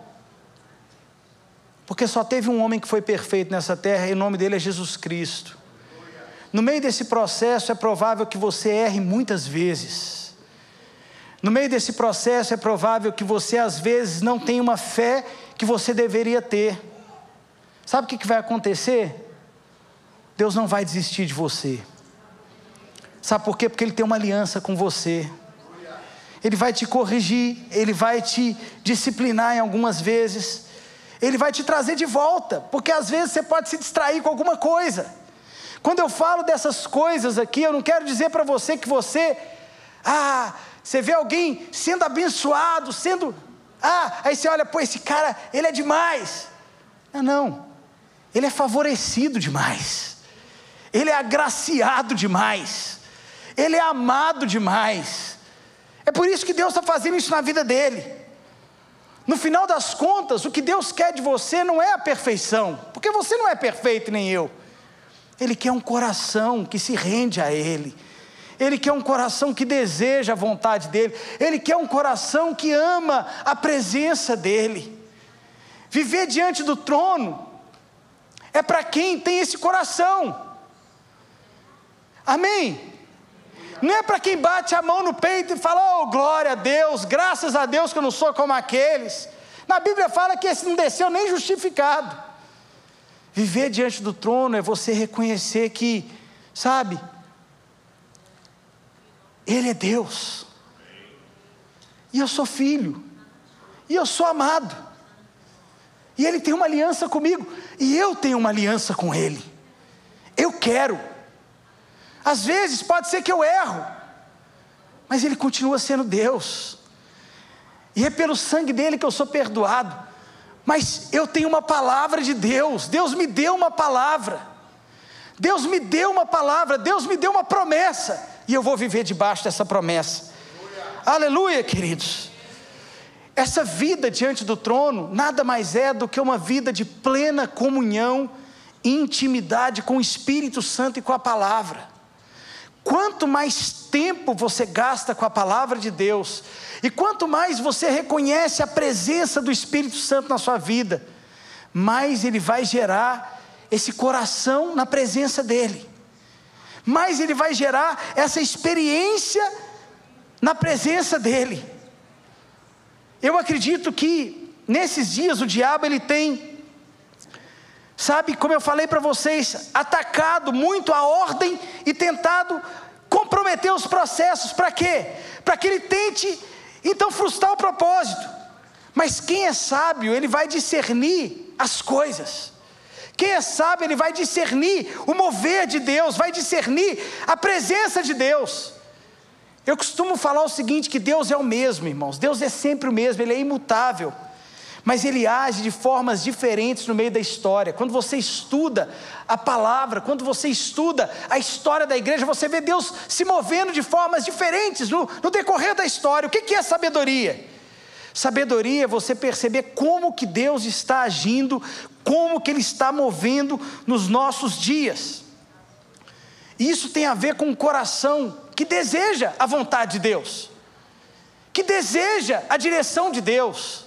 S1: Porque só teve um homem que foi perfeito nessa terra e o nome dele é Jesus Cristo. No meio desse processo é provável que você erre muitas vezes. No meio desse processo é provável que você às vezes não tenha uma fé que você deveria ter. Sabe o que vai acontecer? Deus não vai desistir de você. Sabe por quê? Porque Ele tem uma aliança com você. Ele vai te corrigir, ele vai te disciplinar em algumas vezes, ele vai te trazer de volta, porque às vezes você pode se distrair com alguma coisa. Quando eu falo dessas coisas aqui, eu não quero dizer para você que você, ah, você vê alguém sendo abençoado, sendo, ah, aí você olha, pô, esse cara, ele é demais. Não, não, ele é favorecido demais, ele é agraciado demais, ele é amado demais. É por isso que Deus está fazendo isso na vida dele. No final das contas, o que Deus quer de você não é a perfeição, porque você não é perfeito nem eu. Ele quer um coração que se rende a Ele. Ele quer um coração que deseja a vontade dEle. Ele quer um coração que ama a presença dEle. Viver diante do trono é para quem tem esse coração. Amém? Não é para quem bate a mão no peito e fala, oh glória a Deus, graças a Deus que eu não sou como aqueles. Na Bíblia fala que esse não desceu nem justificado. Viver diante do trono é você reconhecer que, sabe, Ele é Deus, e eu sou filho, e eu sou amado, e Ele tem uma aliança comigo, e eu tenho uma aliança com Ele. Eu quero. Às vezes pode ser que eu erro, mas Ele continua sendo Deus, e é pelo sangue dele que eu sou perdoado. Mas eu tenho uma palavra de Deus, Deus me deu uma palavra, Deus me deu uma palavra, Deus me deu uma promessa, e eu vou viver debaixo dessa promessa. Aleluia, Aleluia queridos. Essa vida diante do trono nada mais é do que uma vida de plena comunhão, intimidade com o Espírito Santo e com a palavra. Quanto mais tempo você gasta com a palavra de Deus, e quanto mais você reconhece a presença do Espírito Santo na sua vida, mais ele vai gerar esse coração na presença dEle, mais ele vai gerar essa experiência na presença dEle. Eu acredito que nesses dias o diabo ele tem, sabe, como eu falei para vocês, atacado muito a ordem e tentado comprometer os processos. Para quê? Para que ele tente então frustrar o propósito. Mas quem é sábio, ele vai discernir as coisas. Quem sábio, ele vai discernir o mover de Deus, vai discernir a presença de Deus. Eu costumo falar o seguinte: que Deus é o mesmo, irmãos. Deus é sempre o mesmo, Ele é imutável. Mas Ele age de formas diferentes no meio da história. Quando você estuda a palavra, quando você estuda a história da igreja, você vê Deus se movendo de formas diferentes no, no decorrer da história. O que, que é sabedoria? Sabedoria é você perceber como que Deus está agindo, como que Ele está movendo nos nossos dias. Isso tem a ver com o coração que deseja a vontade de Deus, que deseja a direção de Deus,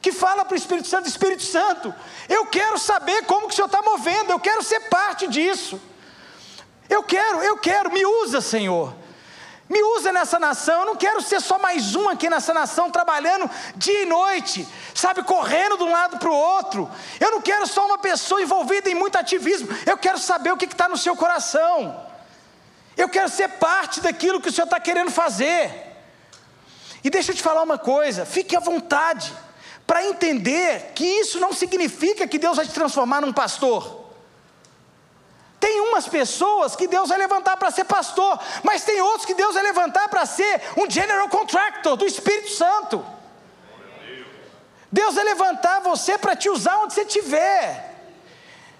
S1: que fala para o Espírito Santo: Espírito Santo, eu quero saber como que o Senhor está movendo, eu quero ser parte disso. Eu quero, eu quero, me usa, Senhor. Me usa nessa nação, eu não quero ser só mais um aqui nessa nação, trabalhando dia e noite, sabe, correndo de um lado para o outro. Eu não quero só uma pessoa envolvida em muito ativismo, eu quero saber o que está no seu coração. Eu quero ser parte daquilo que o Senhor está querendo fazer. E deixa eu te falar uma coisa: fique à vontade para entender que isso não significa que Deus vai te transformar num pastor. Tem umas pessoas que Deus vai levantar para ser pastor, mas tem outros que Deus vai levantar para ser um general contractor do Espírito Santo. Deus vai levantar você para te usar onde você estiver.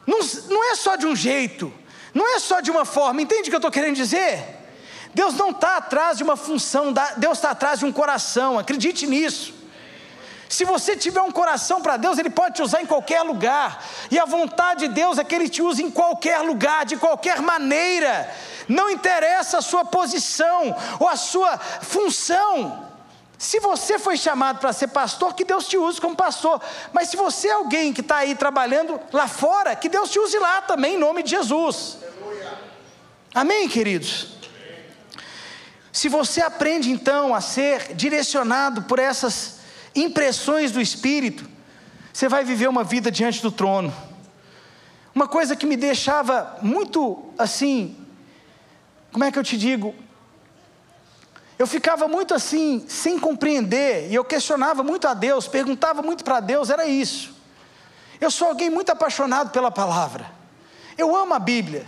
S1: Não, não é só de um jeito. Não é só de uma forma, entende o que eu estou querendo dizer? Deus não está atrás de uma função, Deus está atrás de um coração, acredite nisso. Se você tiver um coração para Deus, Ele pode te usar em qualquer lugar, e a vontade de Deus é que Ele te use em qualquer lugar, de qualquer maneira, não interessa a sua posição ou a sua função, se você foi chamado para ser pastor, que Deus te use como pastor. Mas se você é alguém que está aí trabalhando lá fora, que Deus te use lá também, em nome de Jesus. Amém, queridos? Se você aprende então a ser direcionado por essas impressões do Espírito, você vai viver uma vida diante do trono. Uma coisa que me deixava muito assim, como é que eu te digo? Eu ficava muito assim, sem compreender, e eu questionava muito a Deus, perguntava muito para Deus, era isso. Eu sou alguém muito apaixonado pela palavra, eu amo a Bíblia,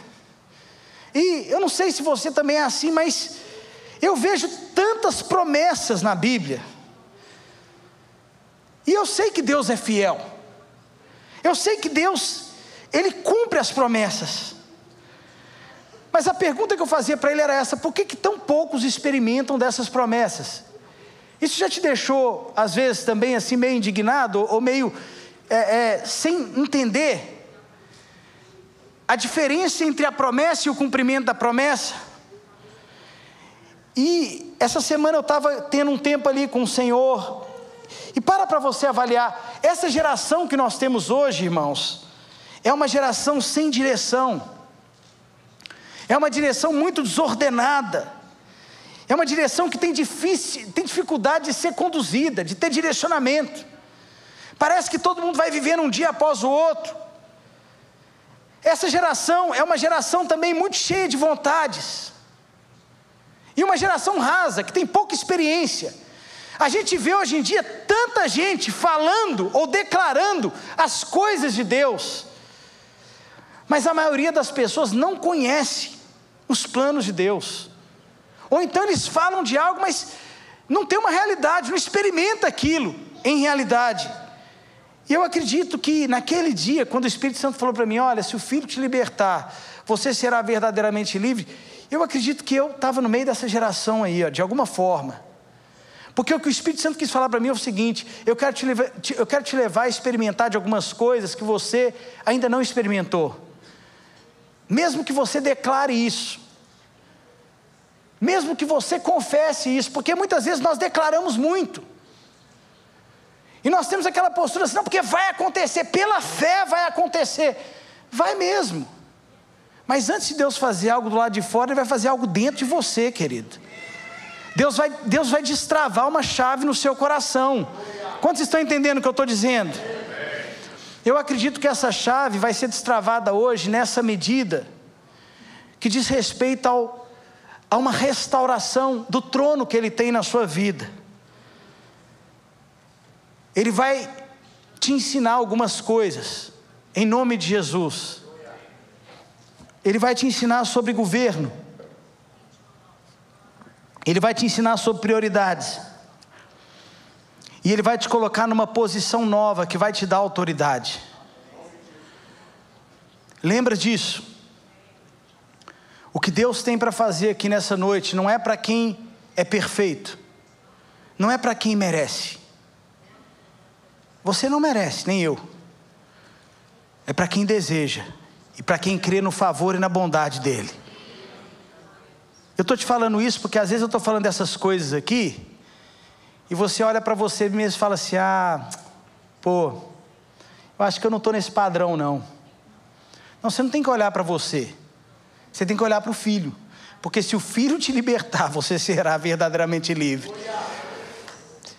S1: e eu não sei se você também é assim, mas eu vejo tantas promessas na Bíblia, e eu sei que Deus é fiel, eu sei que Deus, Ele cumpre as promessas, mas a pergunta que eu fazia para ele era essa: por que, que tão poucos experimentam dessas promessas? Isso já te deixou, às vezes, também assim, meio indignado ou meio é, é, sem entender a diferença entre a promessa e o cumprimento da promessa? E essa semana eu estava tendo um tempo ali com o Senhor, e para para você avaliar, essa geração que nós temos hoje, irmãos, é uma geração sem direção. É uma direção muito desordenada. É uma direção que tem, difícil, tem dificuldade de ser conduzida, de ter direcionamento. Parece que todo mundo vai vivendo um dia após o outro. Essa geração é uma geração também muito cheia de vontades. E uma geração rasa, que tem pouca experiência. A gente vê hoje em dia tanta gente falando ou declarando as coisas de Deus, mas a maioria das pessoas não conhece os planos de Deus. Ou então eles falam de algo, mas não tem uma realidade, não experimenta aquilo em realidade. E eu acredito que naquele dia, quando o Espírito Santo falou para mim: Olha, se o Filho te libertar, você será verdadeiramente livre. Eu acredito que eu estava no meio dessa geração aí, ó, de alguma forma. Porque o que o Espírito Santo quis falar para mim é o seguinte: eu quero, te levar, eu quero te levar a experimentar de algumas coisas que você ainda não experimentou. Mesmo que você declare isso, mesmo que você confesse isso, porque muitas vezes nós declaramos muito, e nós temos aquela postura assim, não, porque vai acontecer, pela fé vai acontecer. Vai mesmo. Mas antes de Deus fazer algo do lado de fora, Ele vai fazer algo dentro de você, querido. Deus vai, Deus vai destravar uma chave no seu coração. Quantos estão entendendo o que eu estou dizendo? Eu acredito que essa chave vai ser destravada hoje nessa medida que diz respeito ao, a uma restauração do trono que Ele tem na sua vida. Ele vai te ensinar algumas coisas, em nome de Jesus. Ele vai te ensinar sobre governo. Ele vai te ensinar sobre prioridades. E Ele vai te colocar numa posição nova que vai te dar autoridade. Lembra disso. O que Deus tem para fazer aqui nessa noite não é para quem é perfeito, não é para quem merece. Você não merece, nem eu. É para quem deseja e para quem crê no favor e na bondade dEle. Eu estou te falando isso porque às vezes eu estou falando dessas coisas aqui, e você olha para você mesmo e fala assim: ah, pô, eu acho que eu não estou nesse padrão, não. Não, você não tem que olhar para você, você tem que olhar para o filho, porque se o filho te libertar, [laughs] você será verdadeiramente livre.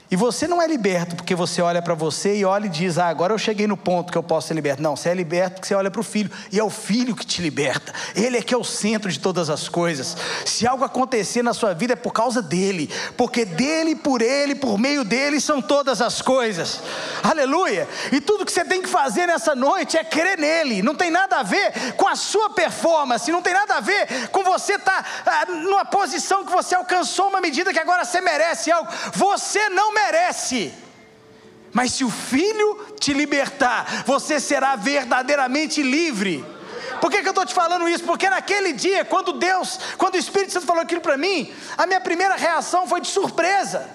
S1: E você não é liberto porque você olha para você e olha e diz: Ah, agora eu cheguei no ponto que eu posso ser liberto. Não, você é liberto porque você olha para o filho, e é o filho que te liberta. Ele é que é o centro de todas as coisas. Se algo acontecer na sua vida é por causa dele, porque dele, por ele, por meio dele são todas as coisas. Aleluia! E tudo que você tem que fazer nessa noite é crer nele. Não tem nada a ver com a sua performance, não tem nada a ver com você estar tá, ah, numa posição que você alcançou uma medida que agora você merece algo. Você não merece. Mas se o Filho te libertar, você será verdadeiramente livre. Por que, que eu estou te falando isso? Porque naquele dia, quando Deus, quando o Espírito Santo falou aquilo para mim, a minha primeira reação foi de surpresa.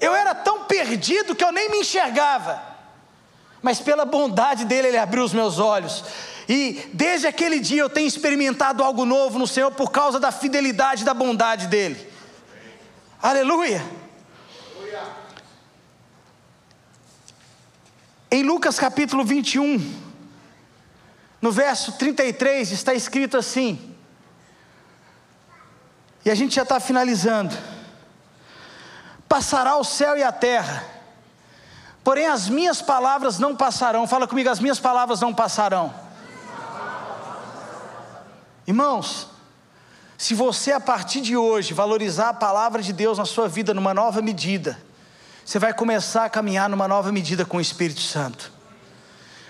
S1: Eu era tão perdido que eu nem me enxergava, mas pela bondade dele, ele abriu os meus olhos. E desde aquele dia eu tenho experimentado algo novo no Senhor por causa da fidelidade e da bondade dele. Aleluia. Em Lucas capítulo 21, no verso 33, está escrito assim, e a gente já está finalizando: Passará o céu e a terra, porém as minhas palavras não passarão. Fala comigo, as minhas palavras não passarão. Irmãos, se você a partir de hoje valorizar a palavra de Deus na sua vida numa nova medida, você vai começar a caminhar numa nova medida com o Espírito Santo.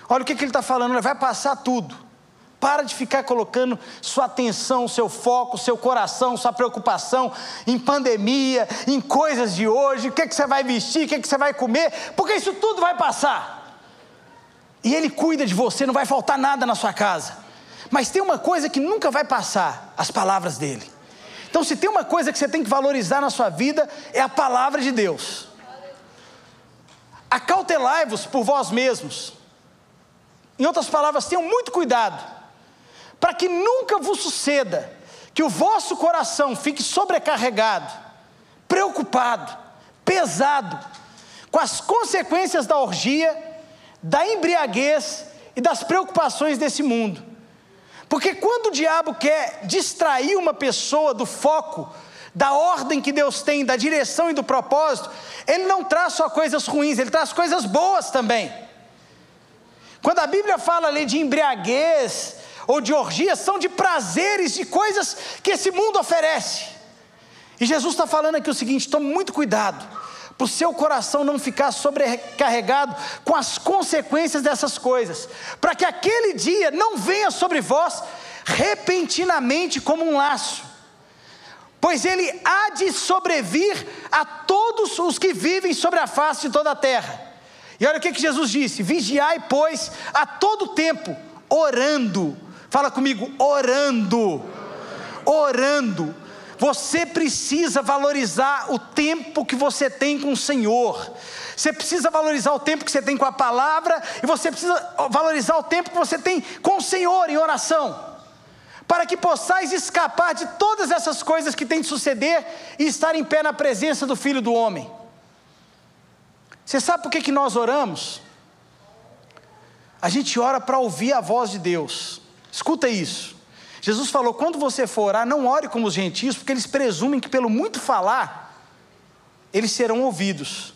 S1: Olha o que, que ele está falando, vai passar tudo. Para de ficar colocando sua atenção, seu foco, seu coração, sua preocupação em pandemia, em coisas de hoje, o que, que você vai vestir, o que, que você vai comer, porque isso tudo vai passar. E Ele cuida de você, não vai faltar nada na sua casa. Mas tem uma coisa que nunca vai passar: as palavras dele. Então, se tem uma coisa que você tem que valorizar na sua vida, é a palavra de Deus. Acautelai-vos por vós mesmos. Em outras palavras, tenham muito cuidado, para que nunca vos suceda que o vosso coração fique sobrecarregado, preocupado, pesado, com as consequências da orgia, da embriaguez e das preocupações desse mundo porque quando o diabo quer distrair uma pessoa do foco, da ordem que Deus tem, da direção e do propósito, ele não traz só coisas ruins, ele traz coisas boas também. Quando a Bíblia fala ali de embriaguez ou de orgia, são de prazeres, de coisas que esse mundo oferece. E Jesus está falando aqui o seguinte: tome muito cuidado para o seu coração não ficar sobrecarregado com as consequências dessas coisas, para que aquele dia não venha sobre vós repentinamente como um laço, pois ele há de sobrevir a todos os que vivem sobre a face de toda a terra. E olha o que, que Jesus disse: vigiai, pois, a todo tempo, orando. Fala comigo, orando. Orando você precisa valorizar o tempo que você tem com o Senhor. Você precisa valorizar o tempo que você tem com a palavra e você precisa valorizar o tempo que você tem com o Senhor em oração. Para que possais escapar de todas essas coisas que têm de suceder e estar em pé na presença do Filho do Homem. Você sabe por que, que nós oramos? A gente ora para ouvir a voz de Deus. Escuta isso. Jesus falou: quando você for orar, não ore como os gentios, porque eles presumem que pelo muito falar, eles serão ouvidos.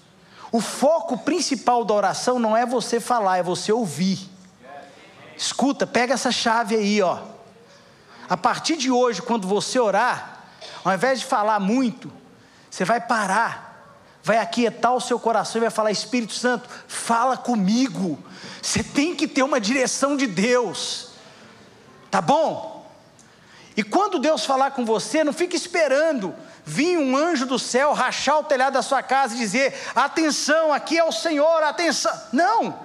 S1: O foco principal da oração não é você falar, é você ouvir. Escuta, pega essa chave aí, ó. A partir de hoje, quando você orar, ao invés de falar muito, você vai parar, vai aquietar o seu coração e vai falar: Espírito Santo, fala comigo. Você tem que ter uma direção de Deus, tá bom? E quando Deus falar com você, não fique esperando vir um anjo do céu rachar o telhado da sua casa e dizer: atenção, aqui é o Senhor, atenção. Não,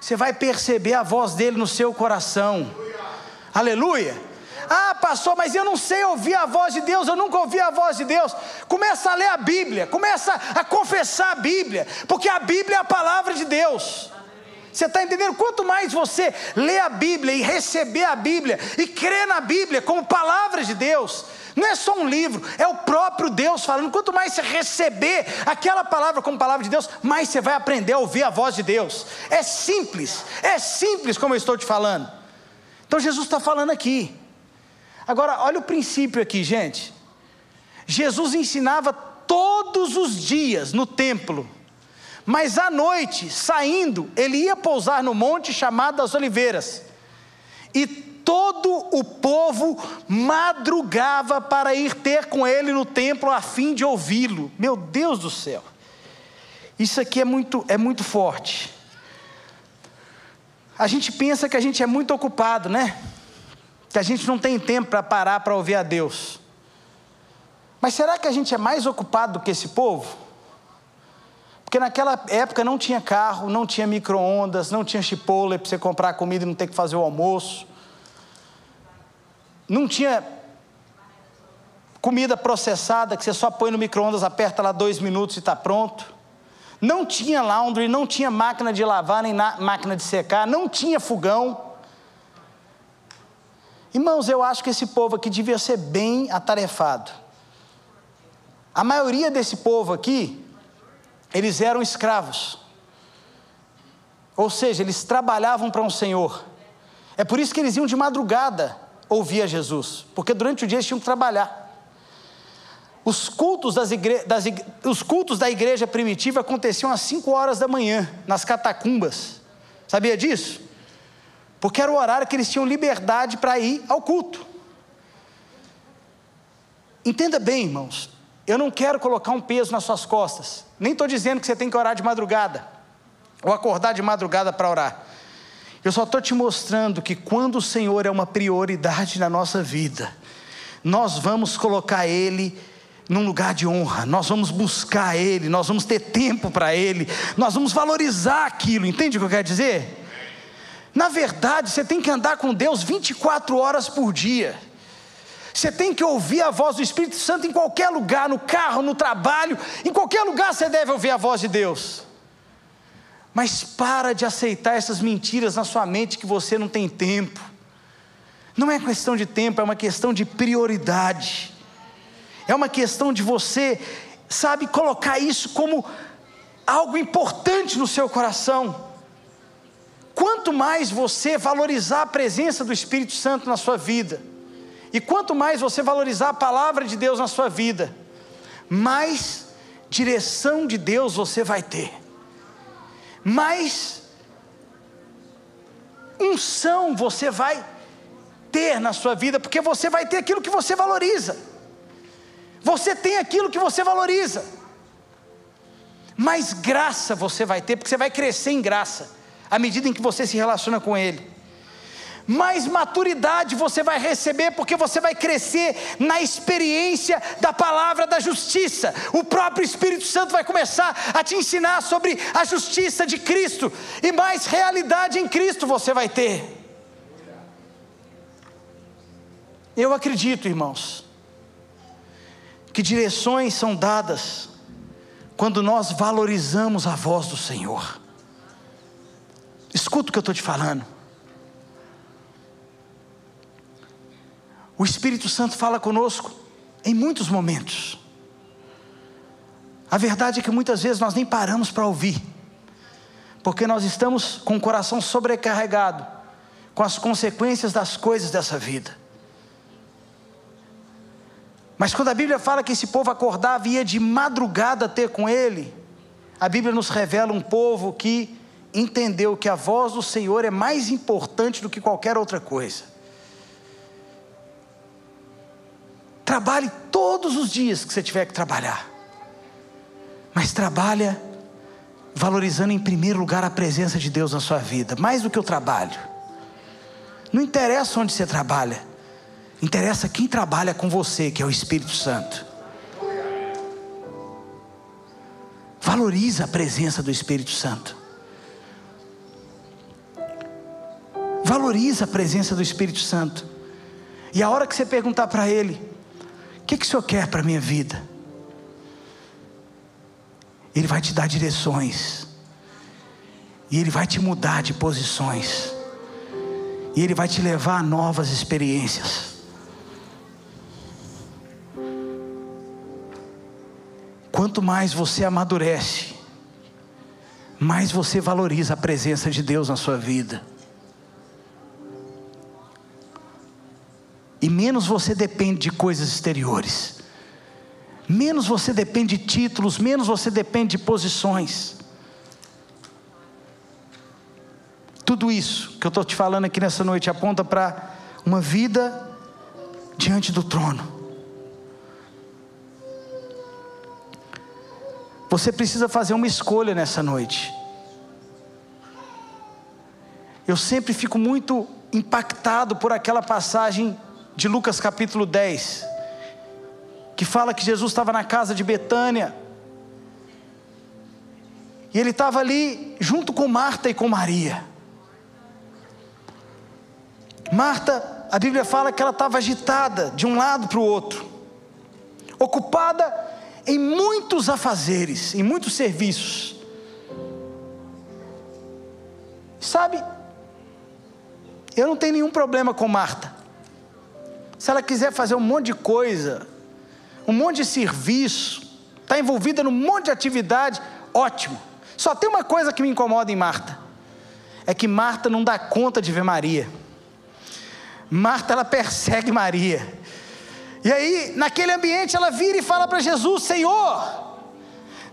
S1: você vai perceber a voz dele no seu coração. Aleluia. Aleluia. Ah, pastor, mas eu não sei ouvir a voz de Deus, eu nunca ouvi a voz de Deus. Começa a ler a Bíblia, começa a confessar a Bíblia, porque a Bíblia é a palavra de Deus. Você está entendendo? Quanto mais você lê a Bíblia e receber a Bíblia e crer na Bíblia como palavra de Deus, não é só um livro, é o próprio Deus falando. Quanto mais você receber aquela palavra como palavra de Deus, mais você vai aprender a ouvir a voz de Deus. É simples, é simples como eu estou te falando. Então Jesus está falando aqui. Agora, olha o princípio aqui, gente. Jesus ensinava todos os dias no templo, mas à noite, saindo, ele ia pousar no monte chamado das Oliveiras, e todo o povo madrugava para ir ter com ele no templo a fim de ouvi-lo. Meu Deus do céu, isso aqui é muito, é muito forte. A gente pensa que a gente é muito ocupado, né? que a gente não tem tempo para parar para ouvir a Deus. Mas será que a gente é mais ocupado do que esse povo? Porque naquela época não tinha carro, não tinha micro-ondas, não tinha chipotle para você comprar comida e não ter que fazer o almoço. Não tinha comida processada que você só põe no micro-ondas, aperta lá dois minutos e está pronto. Não tinha laundry, não tinha máquina de lavar, nem máquina de secar, não tinha fogão. Irmãos, eu acho que esse povo aqui devia ser bem atarefado. A maioria desse povo aqui, eles eram escravos. Ou seja, eles trabalhavam para um senhor. É por isso que eles iam de madrugada ouvir a Jesus, porque durante o dia eles tinham que trabalhar. Os cultos, das igre... das igre... Os cultos da igreja primitiva aconteciam às 5 horas da manhã, nas catacumbas. Sabia disso? porque era o horário que eles tinham liberdade para ir ao culto. Entenda bem, irmãos, eu não quero colocar um peso nas suas costas, nem estou dizendo que você tem que orar de madrugada, ou acordar de madrugada para orar. Eu só estou te mostrando que quando o Senhor é uma prioridade na nossa vida, nós vamos colocar Ele num lugar de honra, nós vamos buscar Ele, nós vamos ter tempo para Ele, nós vamos valorizar aquilo, entende o que eu quero dizer? Na verdade, você tem que andar com Deus 24 horas por dia. Você tem que ouvir a voz do Espírito Santo em qualquer lugar, no carro, no trabalho, em qualquer lugar você deve ouvir a voz de Deus. Mas para de aceitar essas mentiras na sua mente que você não tem tempo. Não é questão de tempo, é uma questão de prioridade. É uma questão de você, sabe, colocar isso como algo importante no seu coração. Quanto mais você valorizar a presença do Espírito Santo na sua vida, e quanto mais você valorizar a palavra de Deus na sua vida, mais direção de Deus você vai ter, mais unção você vai ter na sua vida, porque você vai ter aquilo que você valoriza. Você tem aquilo que você valoriza. Mais graça você vai ter, porque você vai crescer em graça à medida em que você se relaciona com Ele. Mais maturidade você vai receber, porque você vai crescer na experiência da palavra da justiça. O próprio Espírito Santo vai começar a te ensinar sobre a justiça de Cristo, e mais realidade em Cristo você vai ter. Eu acredito, irmãos, que direções são dadas quando nós valorizamos a voz do Senhor. Escuta o que eu estou te falando. O Espírito Santo fala conosco em muitos momentos. A verdade é que muitas vezes nós nem paramos para ouvir, porque nós estamos com o coração sobrecarregado com as consequências das coisas dessa vida. Mas quando a Bíblia fala que esse povo acordava e ia de madrugada ter com ele, a Bíblia nos revela um povo que entendeu que a voz do Senhor é mais importante do que qualquer outra coisa. Trabalhe todos os dias que você tiver que trabalhar, mas trabalha valorizando em primeiro lugar a presença de Deus na sua vida, mais do que o trabalho. Não interessa onde você trabalha, Interessa quem trabalha com você, que é o Espírito Santo. Valoriza a presença do Espírito Santo. Valoriza a presença do Espírito Santo. E a hora que você perguntar para Ele: que, que o Senhor quer para a minha vida? Ele vai te dar direções. E Ele vai te mudar de posições. E Ele vai te levar a novas experiências. Quanto mais você amadurece, mais você valoriza a presença de Deus na sua vida. E menos você depende de coisas exteriores. Menos você depende de títulos, menos você depende de posições. Tudo isso que eu estou te falando aqui nessa noite aponta para uma vida diante do trono. Você precisa fazer uma escolha nessa noite. Eu sempre fico muito impactado por aquela passagem de Lucas capítulo 10, que fala que Jesus estava na casa de Betânia, e ele estava ali junto com Marta e com Maria. Marta, a Bíblia fala que ela estava agitada de um lado para o outro, ocupada em muitos afazeres, em muitos serviços. Sabe, eu não tenho nenhum problema com Marta. Se ela quiser fazer um monte de coisa, um monte de serviço, está envolvida num monte de atividade, ótimo. Só tem uma coisa que me incomoda em Marta: é que Marta não dá conta de ver Maria. Marta, ela persegue Maria. E aí, naquele ambiente, ela vira e fala para Jesus: Senhor,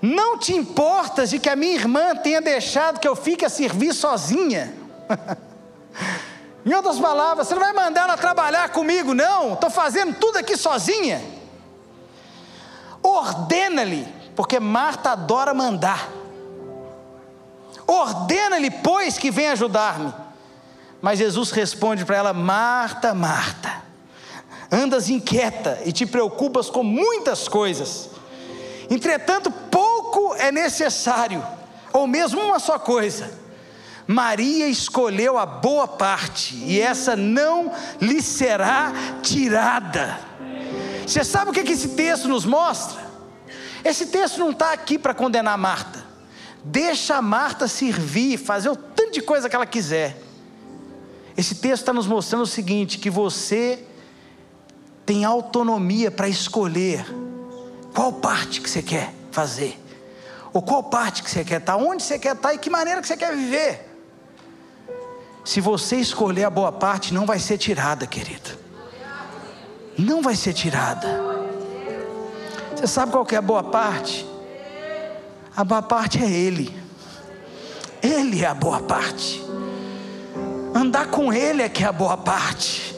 S1: não te importas de que a minha irmã tenha deixado que eu fique a servir sozinha? [laughs] em outras palavras, você não vai mandar ela trabalhar comigo, não, estou fazendo tudo aqui sozinha. Ordena-lhe, porque Marta adora mandar. Ordena-lhe, pois, que vem ajudar-me. Mas Jesus responde para ela: Marta, Marta andas inquieta e te preocupas com muitas coisas. Entretanto, pouco é necessário, ou mesmo uma só coisa. Maria escolheu a boa parte, e essa não lhe será tirada. Você sabe o que, esse texto nos mostra? Esse texto não está aqui para condenar Marta. Deixa a Marta servir, fazer o tanto de coisa que ela quiser. Esse texto está nos mostrando o seguinte: que você tem autonomia para escolher qual parte que você quer fazer, ou qual parte que você quer estar, onde você quer estar e que maneira que você quer viver. Se você escolher a boa parte, não vai ser tirada, querido. Não vai ser tirada. Você sabe qual é a boa parte? A boa parte é Ele. Ele é a boa parte. Andar com Ele é que é a boa parte.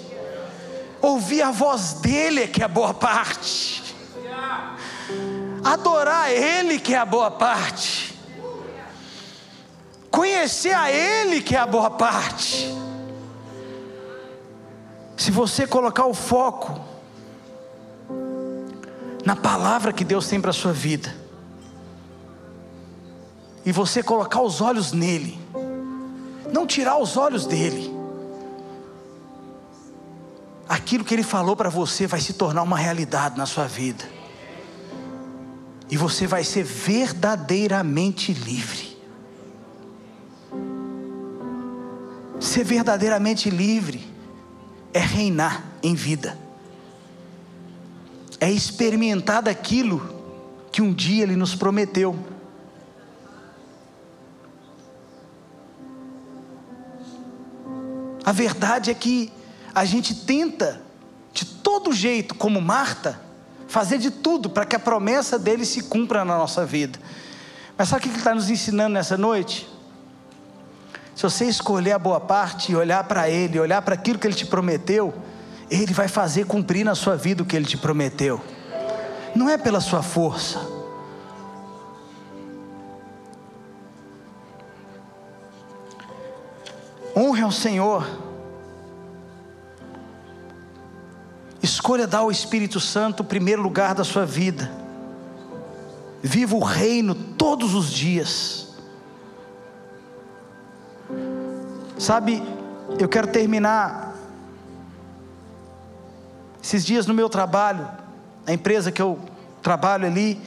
S1: Ouvir a voz dele é que é a boa parte. Adorar Ele que é a boa parte. Conhecer a Ele que é a boa parte. Se você colocar o foco na palavra que Deus tem para a sua vida, e você colocar os olhos nele, não tirar os olhos dele, aquilo que Ele falou para você vai se tornar uma realidade na sua vida. E você vai ser verdadeiramente livre. Ser verdadeiramente livre é reinar em vida, é experimentar daquilo que um dia Ele nos prometeu. A verdade é que a gente tenta, de todo jeito, como Marta, fazer de tudo para que a promessa dele se cumpra na nossa vida. Mas sabe o que ele está nos ensinando nessa noite? Se você escolher a boa parte e olhar para Ele, olhar para aquilo que Ele te prometeu, Ele vai fazer cumprir na sua vida o que Ele te prometeu. Não é pela sua força. Honre ao Senhor. Escolha dar ao Espírito Santo o primeiro lugar da sua vida. Viva o reino todos os dias. Sabe, eu quero terminar esses dias no meu trabalho, a empresa que eu trabalho ali,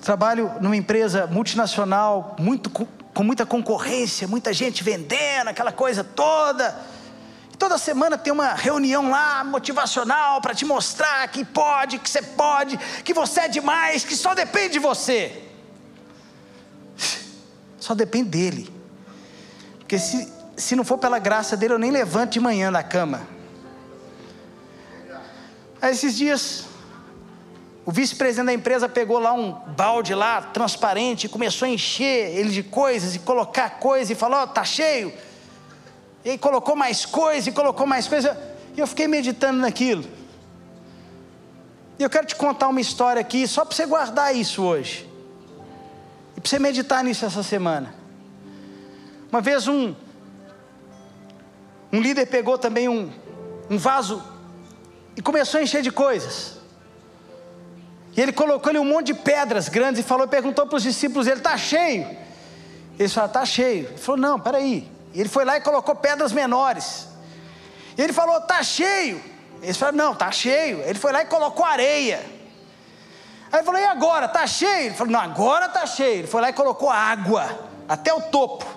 S1: trabalho numa empresa multinacional, muito com muita concorrência, muita gente vendendo, aquela coisa toda. E toda semana tem uma reunião lá motivacional para te mostrar que pode, que você pode, que você é demais, que só depende de você. Só depende dele. Porque se, se não for pela graça dele, eu nem levanto de manhã da cama. Aí esses dias, o vice-presidente da empresa pegou lá um balde lá, transparente, e começou a encher ele de coisas, e colocar coisas, e falou, oh, tá cheio. E aí colocou mais coisa, e colocou mais coisa. E eu fiquei meditando naquilo. E eu quero te contar uma história aqui, só para você guardar isso hoje. E para você meditar nisso essa semana. Uma vez um, um líder pegou também um, um vaso e começou a encher de coisas. E ele colocou ali um monte de pedras grandes e falou, perguntou para os discípulos, ele está cheio. Eles falaram, está cheio. Ele falou, não, peraí. E ele foi lá e colocou pedras menores. E ele falou, está cheio. Eles falaram, não, está cheio. Ele foi lá e colocou areia. Aí ele falou, e agora? Está cheio? Ele falou, não, agora está cheio. Ele foi lá e colocou água, até o topo.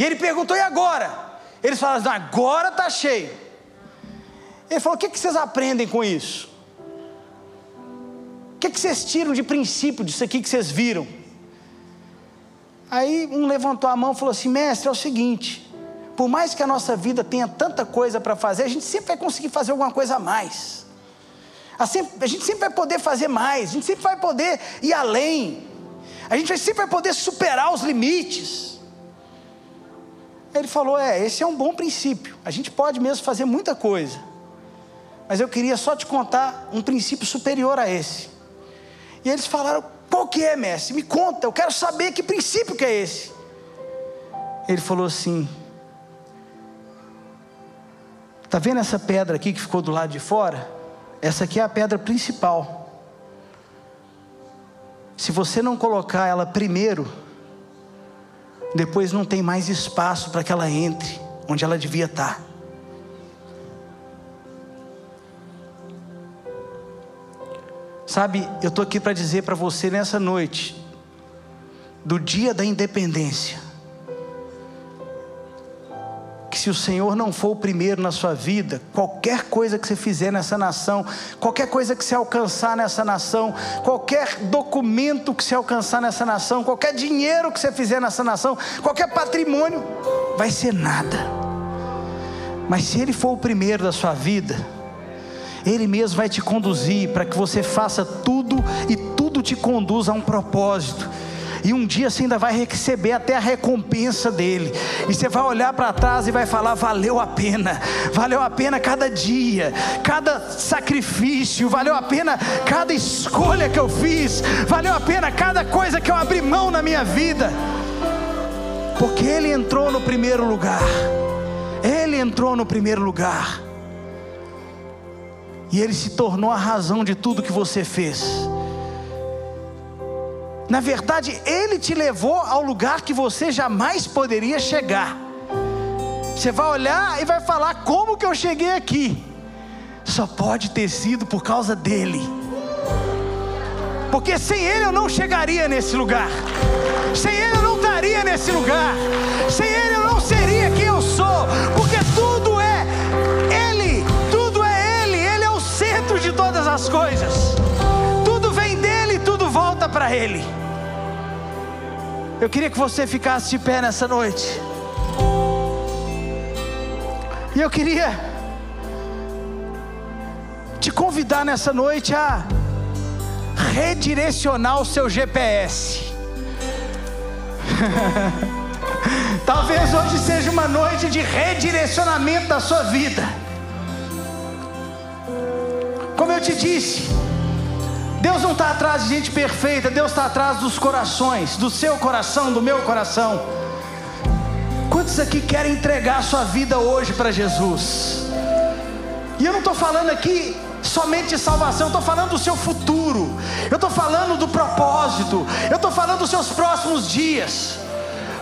S1: E ele perguntou: e agora? Eles falaram: agora está cheio. Ele falou: o que, vocês aprendem com isso? O que vocês tiram de princípio disso aqui que vocês viram? Aí um levantou a mão e falou assim: mestre, é o seguinte. Por mais que a nossa vida tenha tanta coisa para fazer, a gente sempre vai conseguir fazer alguma coisa a mais. A gente sempre vai poder fazer mais, a gente sempre vai poder ir além, a gente sempre vai poder superar os limites. Ele falou: É, esse é um bom princípio. A gente pode mesmo fazer muita coisa. Mas eu queria só te contar um princípio superior a esse. E eles falaram: Qual que é, mestre? Me conta, eu quero saber que princípio que é esse. Ele falou assim: Está vendo essa pedra aqui que ficou do lado de fora? Essa aqui é a pedra principal. Se você não colocar ela primeiro, depois não tem mais espaço para que ela entre onde ela devia estar. Sabe, eu estou aqui para dizer para você nessa noite, do dia da independência, se o Senhor não for o primeiro na sua vida, qualquer coisa que você fizer nessa nação, qualquer coisa que você alcançar nessa nação, qualquer documento que você alcançar nessa nação, qualquer dinheiro que você fizer nessa nação, qualquer patrimônio, vai ser nada. Mas se Ele for o primeiro da sua vida, Ele mesmo vai te conduzir para que você faça tudo e tudo te conduza a um propósito e um dia você ainda vai receber até a recompensa dele, e você vai olhar para trás e vai falar: valeu a pena, valeu a pena cada dia, cada sacrifício, valeu a pena cada escolha que eu fiz, valeu a pena cada coisa que eu abri mão na minha vida, porque ele entrou no primeiro lugar, ele entrou no primeiro lugar. E ele se tornou a razão de tudo que você fez. Na verdade, Ele te levou ao lugar que você jamais poderia chegar. Você vai olhar e vai falar: como que eu cheguei aqui? Só pode ter sido por causa dele. Porque sem Ele eu não chegaria nesse lugar. Sem Ele eu não estaria nesse lugar. Sem Ele eu não seria quem eu sou. Porque tudo é Ele. Tudo é Ele. Ele é o centro de todas as coisas. Tudo vem dele, tudo volta para Ele. Eu queria que você ficasse de pé nessa noite. E eu queria te convidar nessa noite a redirecionar o seu GPS. [laughs] Talvez hoje seja uma noite de redirecionamento da sua vida. Como eu te disse, Deus não está atrás de gente perfeita, Deus está atrás dos corações, do seu coração, do meu coração. Quantos aqui querem entregar a sua vida hoje para Jesus? E eu não estou falando aqui somente de salvação, eu estou falando do seu futuro, eu estou falando do propósito, eu estou falando dos seus próximos dias.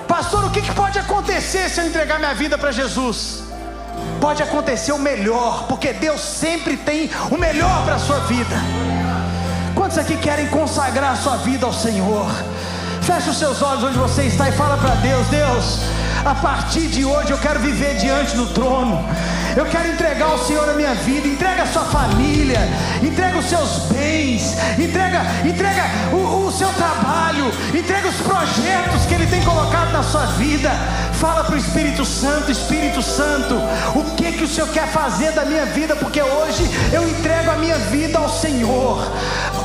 S1: Pastor, o que, que pode acontecer se eu entregar minha vida para Jesus? Pode acontecer o melhor, porque Deus sempre tem o melhor para a sua vida. Quantos aqui querem consagrar a sua vida ao Senhor? Feche os seus olhos onde você está e fala para Deus: Deus, a partir de hoje eu quero viver diante do trono. Eu quero entregar ao Senhor a minha vida, entrega a sua família, entrega os seus bens, entrega, entrega o, o seu trabalho, entrega os projetos que Ele tem colocado na sua vida. Fala para o Espírito Santo, Espírito Santo, o que que o Senhor quer fazer da minha vida, porque hoje eu entrego a minha vida ao Senhor.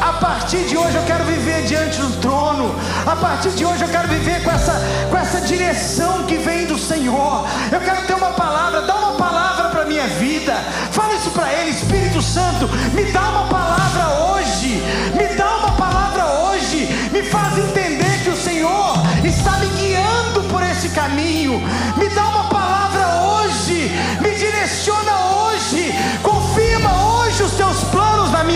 S1: A partir de hoje eu quero viver diante do trono. A partir de hoje eu quero viver com essa, com essa direção que vem do Senhor. Eu quero ter uma palavra, dá uma palavra para minha vida. Fala isso para Ele, Espírito Santo, me dá uma palavra hoje. Me dá uma palavra hoje. Me faz entender Me dá uma palavra hoje. Me direciona hoje.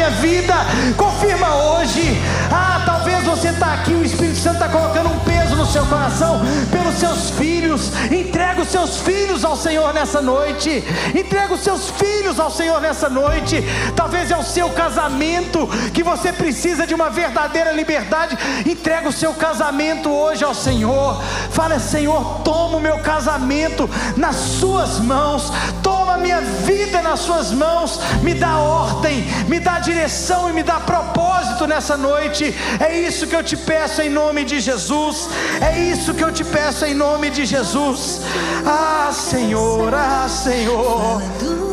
S1: Minha vida. Confirma hoje. Ah, talvez você está aqui, o Espírito Santo está colocando um peso no seu coração pelos seus filhos. Entrega os seus filhos ao Senhor nessa noite. Entrega os seus filhos ao Senhor nessa noite. Talvez é o seu casamento que você precisa de uma verdadeira liberdade. Entrega o seu casamento hoje ao Senhor. Fala, Senhor, toma o meu casamento nas suas mãos. Toma a minha vida nas suas mãos. Me dá ordem, me dá direção e me dá propósito nessa noite. É isso que eu te peço em nome de Jesus. É isso que eu te peço em nome de Jesus. Ah, Senhor, ah, Senhor.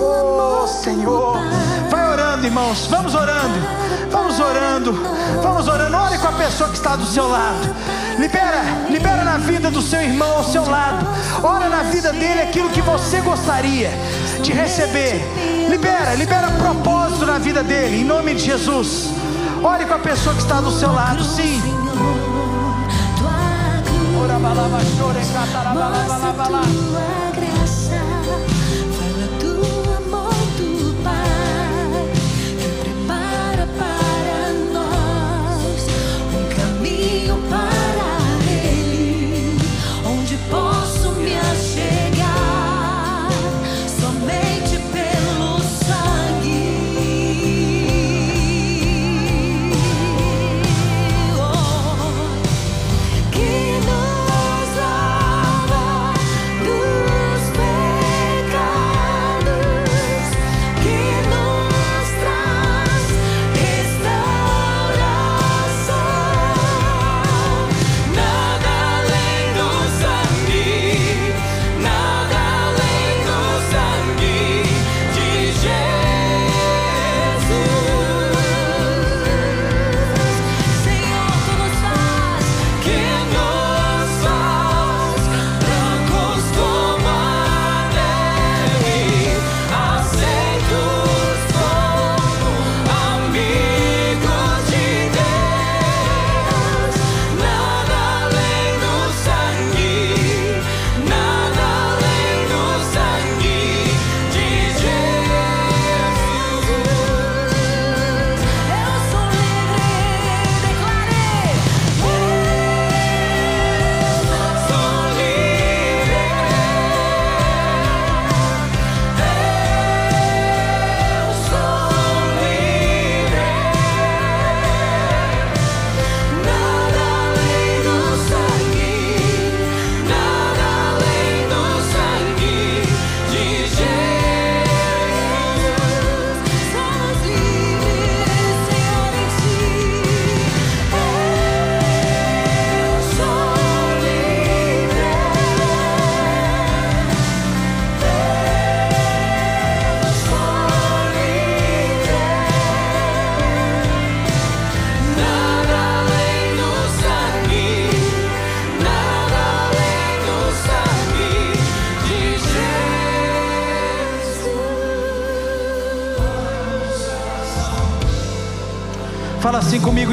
S1: Oh, Senhor. Vai orando, irmãos. Vamos orando. Vamos orando. Vamos orando. Ore com a pessoa que está do seu lado. Libera, libera na vida do seu irmão ao seu lado. Ora na vida dele aquilo que você gostaria de receber. Libera, libera propósito na vida dele, em nome de Jesus. Ore com a pessoa que está do seu lado, sim. Ora, balaba, chore, catara, balaba, balaba,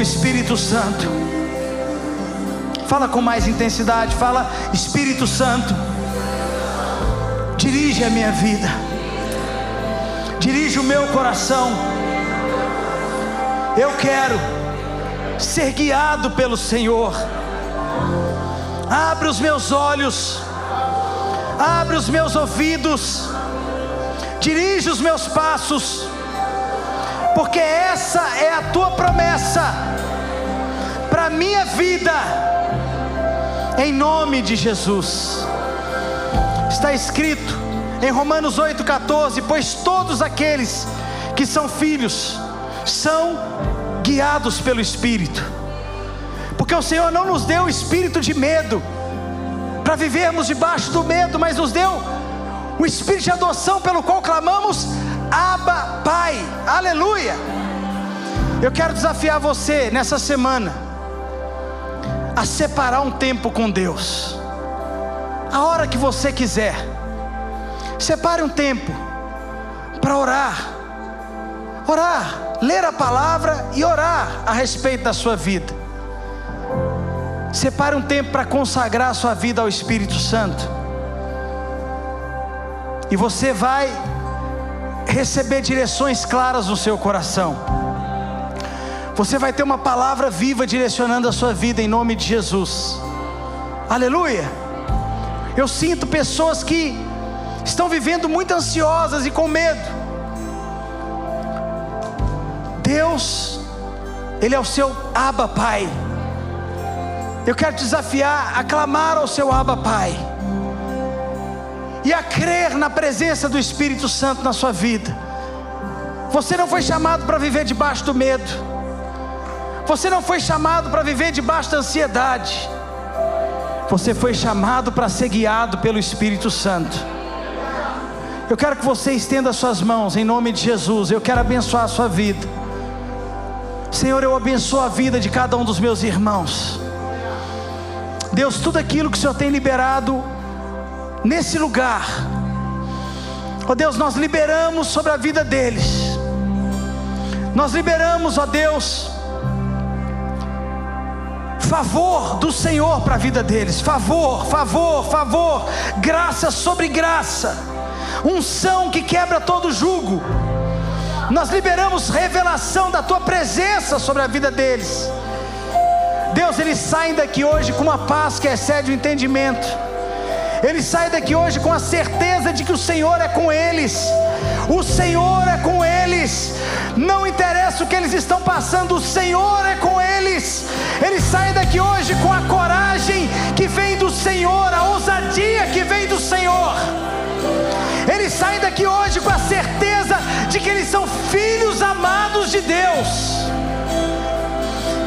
S1: Espírito Santo. Fala com mais intensidade. Fala, Espírito Santo. Dirige a minha vida. Dirige o meu coração. Eu quero ser guiado pelo Senhor. Abre os meus olhos. Abre os meus ouvidos. Dirige os meus passos porque essa é a tua promessa para minha vida, em nome de Jesus. Está escrito em Romanos 8,14: Pois todos aqueles que são filhos são guiados pelo Espírito, porque o Senhor não nos deu o espírito de medo, para vivermos debaixo do medo, mas nos deu o espírito de adoção pelo qual clamamos Pai, aleluia. Eu quero desafiar você nessa semana a separar um tempo com Deus, a hora que você quiser, separe um tempo para orar, orar, ler a palavra e orar a respeito da sua vida. Separe um tempo para consagrar a sua vida ao Espírito Santo. E você vai receber direções claras no seu coração. Você vai ter uma palavra viva direcionando a sua vida em nome de Jesus. Aleluia. Eu sinto pessoas que estão vivendo muito ansiosas e com medo. Deus, Ele é o seu Abba Pai. Eu quero desafiar a clamar ao seu Abba Pai e a crer na presença do Espírito Santo na sua vida. Você não foi chamado para viver debaixo do medo. Você não foi chamado para viver debaixo da ansiedade. Você foi chamado para ser guiado pelo Espírito Santo. Eu quero que você estenda suas mãos em nome de Jesus. Eu quero abençoar a sua vida. Senhor, eu abençoo a vida de cada um dos meus irmãos. Deus, tudo aquilo que o Senhor tem liberado nesse lugar. Ó Deus, nós liberamos sobre a vida deles. Nós liberamos, ó Deus, favor do Senhor para a vida deles. Favor, favor, favor, graça sobre graça. Unção que quebra todo jugo. Nós liberamos revelação da tua presença sobre a vida deles. Deus, eles saem daqui hoje com uma paz que excede o entendimento eles saem daqui hoje com a certeza de que o Senhor é com eles. O Senhor é com eles. Não interessa o que eles estão passando, o Senhor é com eles. Eles saem daqui hoje com a coragem que vem do Senhor, a ousadia que vem do Senhor. Eles saem daqui hoje com a certeza de que eles são filhos amados de Deus.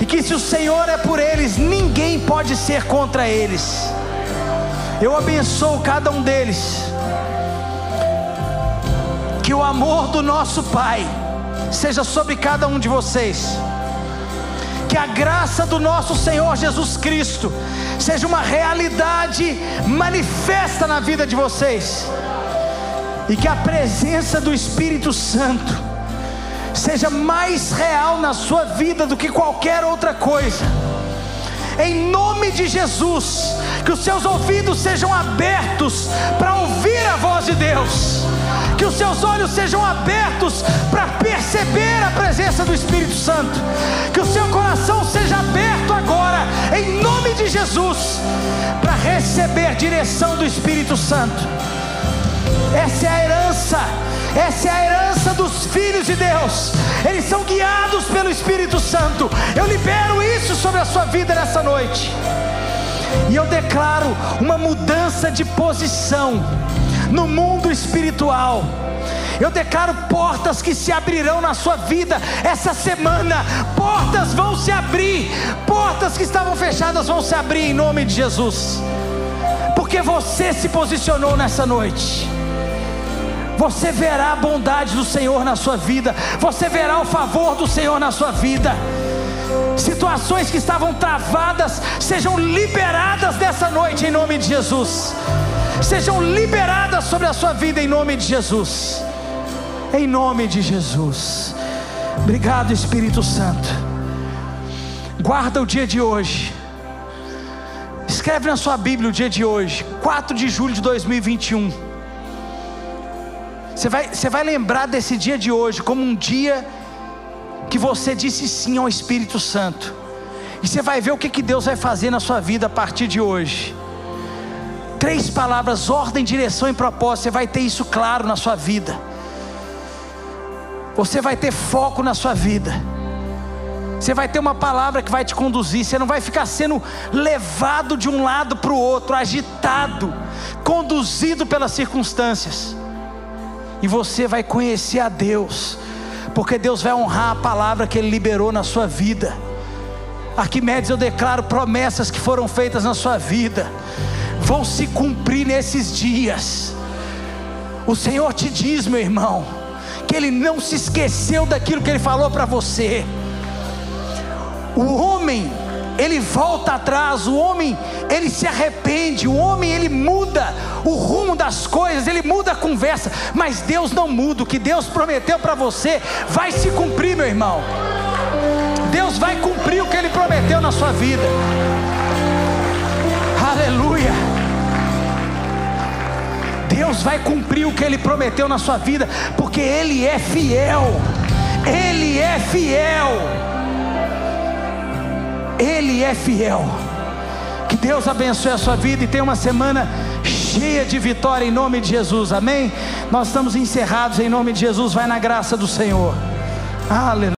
S1: E que se o Senhor é por eles, ninguém pode ser contra eles. Eu abençoo cada um deles. Que o amor do nosso Pai seja sobre cada um de vocês. Que a graça do nosso Senhor Jesus Cristo seja uma realidade manifesta na vida de vocês. E que a presença do Espírito Santo seja mais real na sua vida do que qualquer outra coisa. Em nome de Jesus, que os seus ouvidos sejam abertos para ouvir a voz de Deus, que os seus olhos sejam abertos para perceber a presença do Espírito Santo, que o seu coração seja aberto agora, em nome de Jesus, para receber direção do Espírito Santo. Essa é a herança, essa é a herança dos filhos de Deus. Eles são guiados pelo Espírito Santo. Eu libero isso sobre a sua vida nessa noite. E eu declaro uma mudança de posição no mundo espiritual. Eu declaro portas que se abrirão na sua vida essa semana. Portas vão se abrir. Portas que estavam fechadas vão se abrir em nome de Jesus. Porque você se posicionou nessa noite. Você verá a bondade do Senhor na sua vida. Você verá o favor do Senhor na sua vida situações que estavam travadas sejam liberadas dessa noite em nome de Jesus. Sejam liberadas sobre a sua vida em nome de Jesus. Em nome de Jesus. Obrigado, Espírito Santo. Guarda o dia de hoje. Escreve na sua Bíblia o dia de hoje, 4 de julho de 2021. Você vai, você vai lembrar desse dia de hoje como um dia que você disse sim ao Espírito Santo. E você vai ver o que, que Deus vai fazer na sua vida a partir de hoje. Três palavras: ordem, direção e propósito. Você vai ter isso claro na sua vida. Você vai ter foco na sua vida. Você vai ter uma palavra que vai te conduzir. Você não vai ficar sendo levado de um lado para o outro, agitado, conduzido pelas circunstâncias. E você vai conhecer a Deus, porque Deus vai honrar a palavra que Ele liberou na sua vida. Arquimedes, eu declaro promessas que foram feitas na sua vida, vão se cumprir nesses dias. O Senhor te diz, meu irmão, que Ele não se esqueceu daquilo que Ele falou para você. O homem, ele volta atrás, o homem, ele se arrepende, o homem, ele muda o rumo das coisas, ele muda a conversa, mas Deus não muda, o que Deus prometeu para você vai se cumprir, meu irmão. Deus vai cumprir o que Ele prometeu na sua vida. Aleluia. Deus vai cumprir o que Ele prometeu na sua vida, porque Ele é fiel. Ele é fiel. Ele é fiel. Que Deus abençoe a sua vida e tenha uma semana cheia de vitória em nome de Jesus. Amém? Nós estamos encerrados em nome de Jesus. Vai na graça do Senhor. Aleluia.